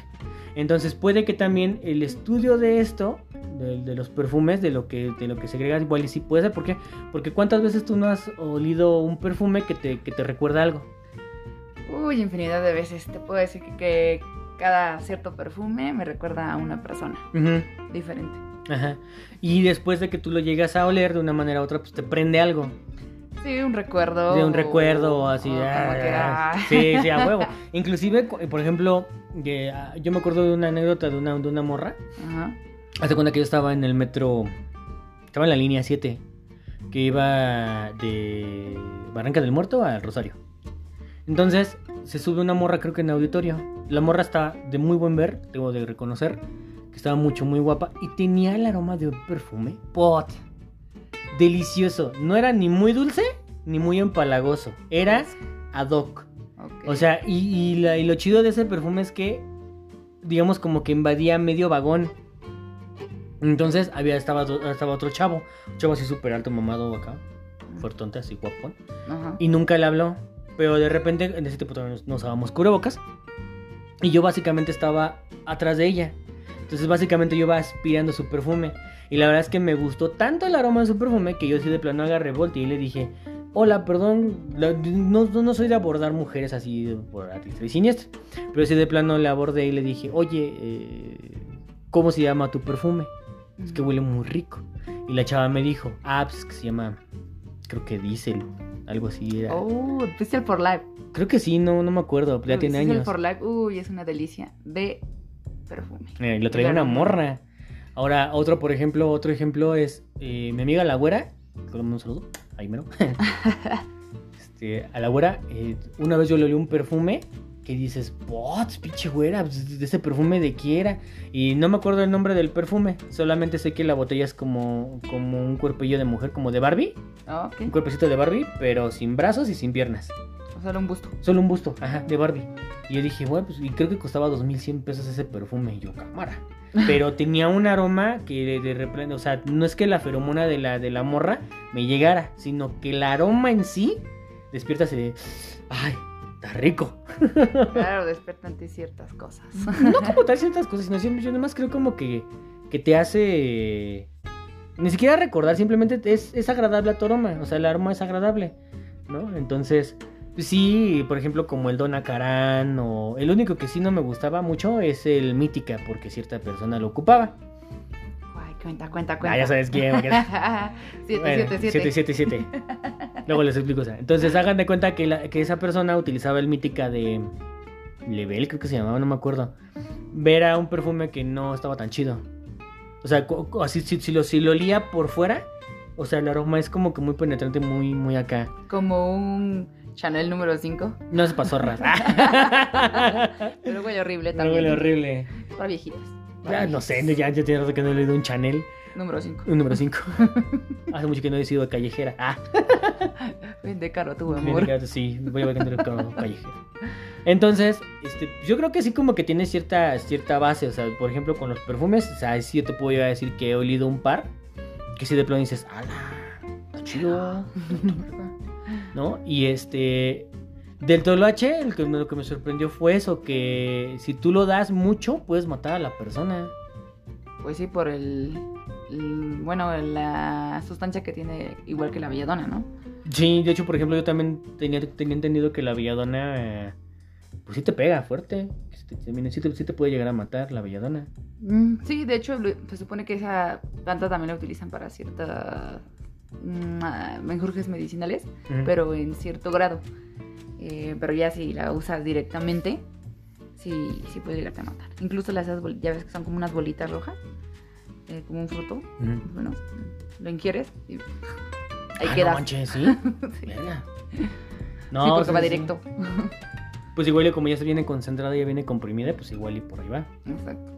Entonces puede que también el estudio de esto, de, de los perfumes, de lo que de lo que segrega igual y sí puede ser. ¿Por qué? Porque cuántas veces tú no has olido un perfume que te, que te recuerda algo. Uy, infinidad de veces. Te puedo decir que, que cada cierto perfume me recuerda a una persona diferente. Ajá. Y después de que tú lo llegas a oler de una manera u otra, pues te prende algo. Sí, un recuerdo. De un recuerdo así. o como ah. Sí, sí, a huevo. Inclusive, por ejemplo, ah, yo me acuerdo de una anécdota de una, de una morra. Ajá. Hace cuenta que yo estaba en el metro. Estaba en la línea 7. Que iba de Barranca del Muerto al Rosario. Entonces se sube una morra, creo que en auditorio. La morra está de muy buen ver, tengo de reconocer. Que estaba mucho, muy guapa. Y tenía el aroma de un perfume. Pot. Delicioso. No era ni muy dulce ni muy empalagoso. Era ad hoc. O sea, y, y la- y lo chido de ese perfume es que, digamos, como que invadía medio vagón. Entonces, había, estaba, estaba otro chavo, un chavo así súper alto, mamado acá, fuertonte, así guapón. Ajá. Y nunca le habló, pero de repente, en ese tiempo también nos, usábamos cubrebocas. Y yo básicamente estaba atrás de ella. Entonces, básicamente yo iba aspirando su perfume. Y la verdad es que me gustó tanto el aroma de su perfume que yo sí de plano agarré, volteé y le dije, hola, perdón, no, no, soy de abordar mujeres así por a diestra y siniestra. Pero sí de plano le abordé y le dije, oye, eh, ¿cómo se llama tu perfume? Es que huele muy rico. Y la chava me dijo, ah, pues es que se llama, creo que Diesel, algo así era. Oh, Pistol for Life. Creo que sí, no, no me acuerdo, ya tiene Pistol años. for Life. Uy, es una delicia de perfume. Eh, lo traía una morra. Ahora, otro, por ejemplo, otro ejemplo es eh, mi amiga la güera. Un saludo. Ahí mero. este, a la güera, eh, una vez yo le olí un perfume que dices, ¡Pots, pinche güera! pues, ¿De ese perfume de qué era? Y no me acuerdo el nombre del perfume. Solamente sé que la botella es como, como un cuerpillo de mujer, como de Barbie. Ah, ok. Un cuerpecito de Barbie, pero sin brazos y sin piernas. O sea, un busto. Solo un busto, ajá, de Barbie. Y yo dije, bueno, pues y creo que costaba 2100 pesos ese perfume. Y yo, cámara. Pero tenía un aroma que de, de repente, o sea, no es que la feromona de la, de la morra me llegara, sino que el aroma en sí despierta así de, ay, está rico. Claro, despierta en ti ciertas cosas. No como tal ciertas cosas, sino siempre, yo nomás creo como que, que te hace... Ni siquiera recordar, simplemente es, es agradable a tu aroma, o sea, el aroma es agradable, ¿no? Entonces, sí, por ejemplo, como el Dona Karan o... El único que sí no me gustaba mucho es el Mítica, porque cierta persona lo ocupaba. Cuenta, cuenta, cuenta. Ah, ya sabes quién. porque- siete, Bueno, siete, siete. 777. Luego les explico. o sea. Entonces hagan de cuenta que, la- que esa persona utilizaba el mítica de Level, creo que se llamaba, no me acuerdo. Ver a un perfume que no estaba tan chido. O sea, así, si, si lo, si lo olía por fuera, o sea, el aroma es como que muy penetrante, muy, muy acá. Como un Chanel número 5. No se pasó ras. Pero huele horrible también. huele horrible. Para viejitas. Ya, no sé, ya, ya tiene rato que no he leído un Chanel, Número 5. un número 5. Hace mucho que no he sido callejera. Ah. Vende caro tu amor. fíjate, Sí, voy a vender el carro callejero. Entonces, este, yo creo que sí como que tiene cierta, cierta base. O sea, por ejemplo, con los perfumes, o sea, sí yo te puedo llegar a decir que he olido un par. Que si de plano dices, ¡ala! Está chido. ¿No? Y este. Del Toloache, el que, lo que me sorprendió fue eso: que si tú lo das mucho, puedes matar a la persona. Pues sí, por el, el- Bueno, la sustancia que tiene, igual que la belladona, ¿no? Sí, de hecho, por ejemplo, yo también tenía, tenía entendido que la belladona, eh, pues sí te pega fuerte. sí te- también sí te, sí te puede llegar a matar la belladona. Mm, sí, de hecho, se supone que esa planta también la utilizan para ciertas mm, ah, menjurjes medicinales, pero en cierto grado. Eh, pero ya si la usas directamente, sí, sí puede llegarte a matar. Incluso las ya ves que son como unas bolitas rojas, eh, como un fruto. Bueno, lo inquieres y ahí Ah, quedas. No manches, ¿sí? sí. Verga. Sí, No, porque va sí. directo. Pues igual y como ya se viene concentrada, ya viene comprimida, pues igual y por ahí va. Exacto.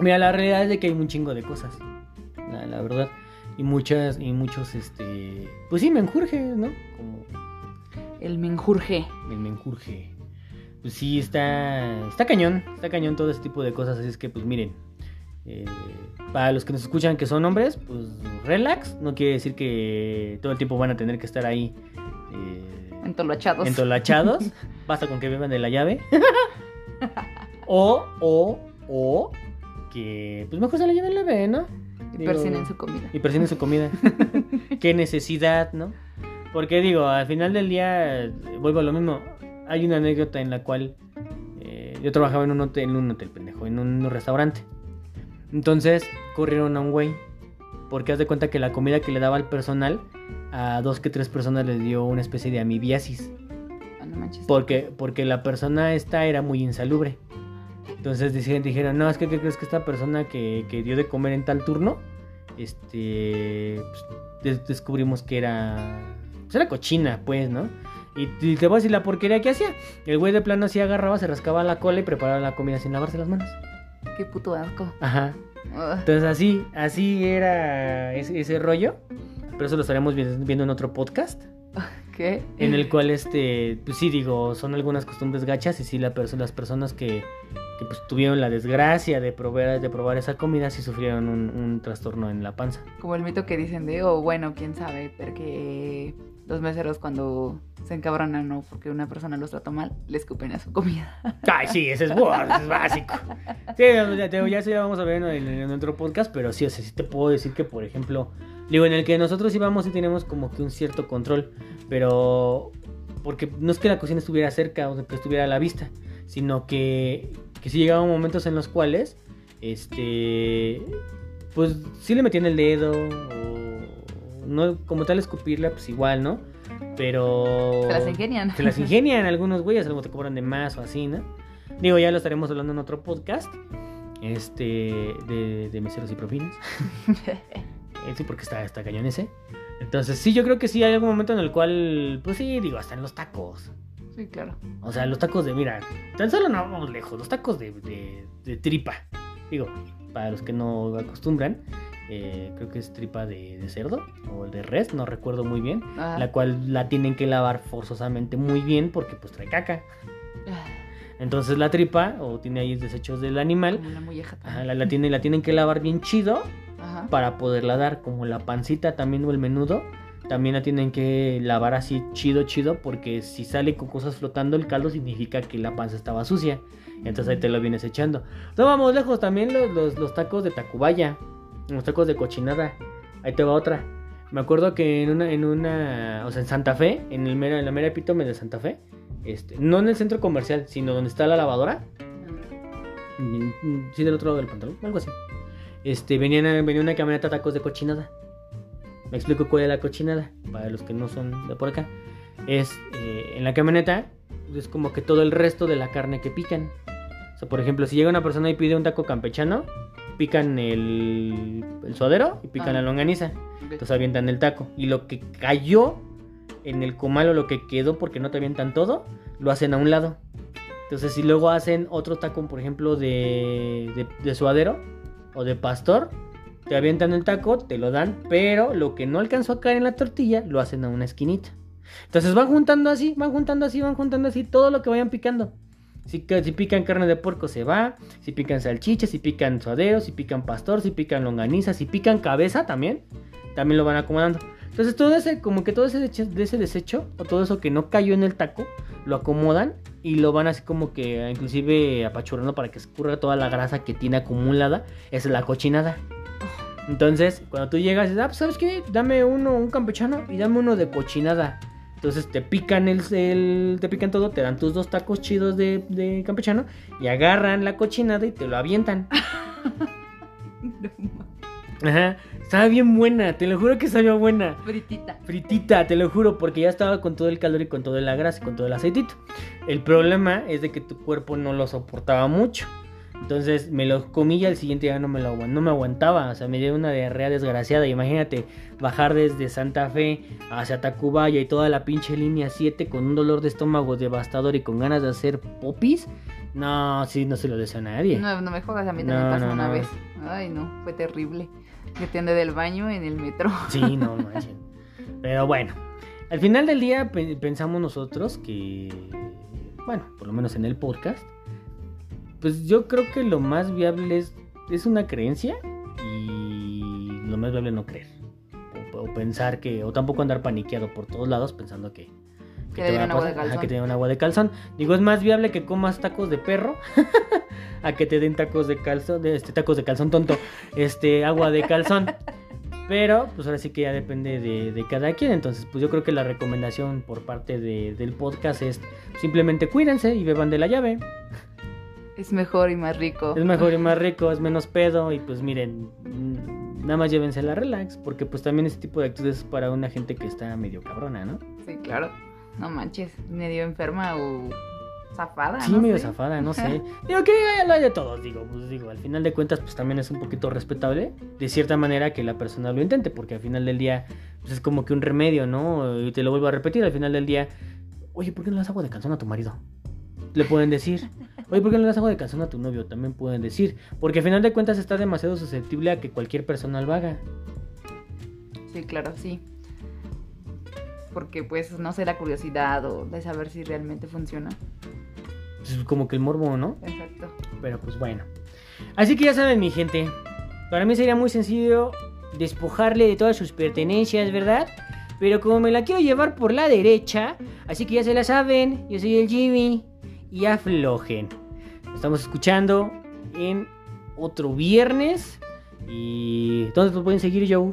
Mira, la realidad es de que hay un chingo de cosas. La, la verdad. Y muchas, y muchos, este. Pues sí, menjurjes, ¿no? Como El menjurje. el menjurje. pues sí está, está cañón, está cañón todo ese tipo de cosas, así es que pues miren, eh, para los que nos escuchan que son hombres, pues relax, no quiere decir que todo el tiempo van a tener que estar ahí. Eh, Entolachados. entolachados, basta con que beban de la llave. o, o, o, que pues mejor se la lleven leve, ¿no? Y Digo, persinen su comida. Y persinen su comida. Qué necesidad, ¿no? Porque digo, al final del día, vuelvo a lo mismo. Hay una anécdota en la cual eh, yo trabajaba en un hotel, en un hotel, pendejo, en un restaurante. Entonces corrieron a un güey. Porque haz de cuenta que la comida que le daba al personal, a dos que tres personas les dio una especie de amibiasis. Ah, no. Porque, porque la persona esta era muy insalubre. Entonces dijeron, dijeron no, es que ¿qué crees que esta persona que, que dio de comer en tal turno, este, pues, des- descubrimos que era, pues era cochina, pues, ¿no? Y, y te voy a decir la porquería que hacía. El güey de plano así agarraba, se rascaba la cola y preparaba la comida sin lavarse las manos. Qué puto asco. Ajá. Entonces así, así era ese, ese rollo. Pero eso lo estaremos vi- viendo en otro podcast. ¿Qué? En el cual, este, pues sí, digo, son algunas costumbres gachas y sí, la perso- las personas que, que, pues, tuvieron la desgracia de probar, de probar esa comida sí sufrieron un, un trastorno en la panza. Como el mito que dicen de, oh, bueno, quién sabe, porque los meseros cuando se encabronan o porque una persona los trató mal, le escupen a su comida. Ay, sí, ese es, bueno, ese es básico. Sí, ya, te- ya eso ya vamos a ver en, en otro podcast, pero sí, o sea, sí te puedo decir que, por ejemplo, digo, en el que nosotros íbamos y tenemos como que un cierto control, pero porque no es que la cocina estuviera cerca o que estuviera a la vista, sino que, que sí llegaban momentos en los cuales, este, pues sí le metían el dedo, o no como tal escupirla, pues igual, ¿no? Pero... Se las ingenian. Se las ingenian algunos güeyes, luego te cobran de más o así, ¿no? Digo, ya lo estaremos hablando en otro podcast. Este, de, de meseros y propinas. Eh, sí, porque está, está cañón ese. Entonces, sí, yo creo que sí hay algún momento en el cual, pues sí, digo, hasta en los tacos. Sí, claro. O sea, los tacos de, mira, tan solo no vamos lejos, los tacos de, de, de tripa. Digo, para los que no acostumbran, eh, creo que es tripa de, de cerdo o de res, no recuerdo muy bien. Ah. La cual la tienen que lavar forzosamente muy bien porque pues trae caca. Ah, Entonces la tripa, o tiene ahí desechos del animal, ajá, la, la tiene, la tienen que lavar bien chido Ajá. para poderla dar, como la pancita también o el menudo, también la tienen que lavar así chido, chido, porque si sale con cosas flotando el caldo significa que la panza estaba sucia. Entonces ahí te lo vienes echando. No vamos lejos, también los, los, los tacos de Tacubaya, los tacos de cochinada. Ahí te va otra. Me acuerdo que en una, en una, o sea, en Santa Fe, en, el mera, en la mera epítome de Santa Fe, este, no en el centro comercial, sino donde está la lavadora, Sí, del otro lado del pantalón, algo así. Este, venían, venía una camioneta tacos de cochinada. Me explico cuál es la cochinada, para los que no son de por acá. Es, eh, en la camioneta, es como que todo el resto de la carne que pican. O sea, por ejemplo, si llega una persona y pide un taco campechano, pican el, el suadero y pican Ah. la longaniza. Entonces avientan el taco. Y lo que cayó en el comal o lo que quedó porque no te avientan todo, lo hacen a un lado. Entonces si luego hacen otro taco, por ejemplo, de, de, de suadero o de pastor, te avientan el taco, te lo dan, pero lo que no alcanzó a caer en la tortilla, lo hacen a una esquinita. Entonces van juntando así, van juntando así, van juntando así todo lo que vayan picando. Si, si pican carne de puerco se va, si pican salchichas, si pican suadero, si pican pastor, si pican longaniza, si pican cabeza también, también lo van acomodando. Entonces todo ese, como que todo ese, de ese desecho, o todo eso que no cayó en el taco, lo acomodan y lo van así como que inclusive apachurrando para que escurra toda la grasa que tiene acumulada. Es la cochinada. Entonces, cuando tú llegas, dices, ah, pues, ¿sabes qué? Dame uno, un campechano y dame uno de cochinada. Entonces te pican el, el- te pican todo, te dan tus dos tacos chidos de, de campechano y agarran la cochinada y te lo avientan. Ajá. Estaba bien buena, te lo juro que sabía buena. Fritita. Fritita, te lo juro, porque ya estaba con todo el calor y con toda la grasa y con todo el aceitito. El problema es de que tu cuerpo no lo soportaba mucho. Entonces me lo comí y al siguiente día no me lo no me aguantaba. O sea, me dio una diarrea desgraciada. Imagínate bajar desde Santa Fe hacia Tacubaya y toda la pinche línea 7 con un dolor de estómago devastador y con ganas de hacer popis. No, sí, no se lo deseo a nadie. No, no me jodas, a mí también No, pasó no, una no. vez. Ay, no, fue terrible. Que te andé del baño en el metro. Sí, no manchen. Pero bueno, al final del día pe- pensamos nosotros que bueno, por lo menos en el podcast, pues yo creo que lo más viable es, es una creencia y lo más viable no creer. O, o pensar que, o tampoco andar paniqueado por todos lados pensando que, Que te va agua de ajá, que te den agua de calzón. Digo, es más viable que comas tacos de perro a que te den tacos de calzón, de este tacos de calzón tonto, este agua de calzón. Pero, pues ahora sí que ya depende de, de cada quien. Entonces, pues yo creo que la recomendación por parte de- del podcast es simplemente cuídense y beban de la llave. Es mejor y más rico. Es mejor y más rico, es menos pedo. Y pues miren, mm, nada más llévense la relax. Porque pues también este tipo de actitudes es para una gente que está medio cabrona, ¿no? Sí, claro. No manches, medio enferma o zafada. Sí, no medio sé. zafada, no sé. Digo que hay- hay de todos, digo, pues digo, al final de cuentas, pues también es un poquito respetable, de cierta manera, que la persona lo intente, porque al final del día, pues es como que un remedio, ¿no? Y te lo vuelvo a repetir, al final del día, oye, ¿por qué no le das agua de calzón a tu marido? Le pueden decir. Oye, ¿por qué no le das agua de calzón a tu novio? También pueden decir. Porque al final de cuentas está demasiado susceptible a que cualquier persona lo haga. Sí, claro, sí. Porque pues no sé la curiosidad o de saber si realmente funciona. Es como que el morbo, ¿no? Exacto. Pero pues bueno. Así que ya saben, mi gente. Para mí sería muy sencillo despojarle de todas sus pertenencias, ¿verdad? Pero como me la quiero llevar por la derecha, así que ya se la saben, yo soy el Jimmy. Y aflojen. Nos Estamos escuchando en otro viernes. ¿Y dónde te pueden seguir, Joe?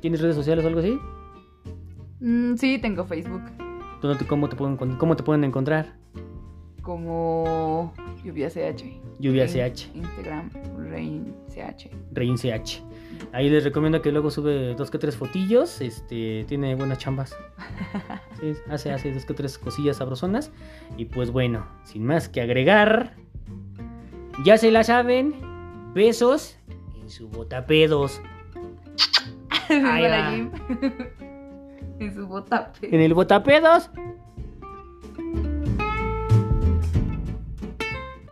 ¿Tienes redes sociales o algo así? Mm, sí, tengo Facebook. ¿Dónde cómo, te pueden, ¿Cómo te pueden encontrar? Como Lluvia CH. Lluvia CH. Instagram, Rain CH. Ahí les recomiendo que luego sube dos que tres fotillos. Este, tiene buenas chambas. Sí, hace, hace dos que tres cosillas sabrosonas. Y pues bueno, sin más que agregar. Ya se la saben. Besos en su botapedos. Ahí va. En su botape. En el botapedos.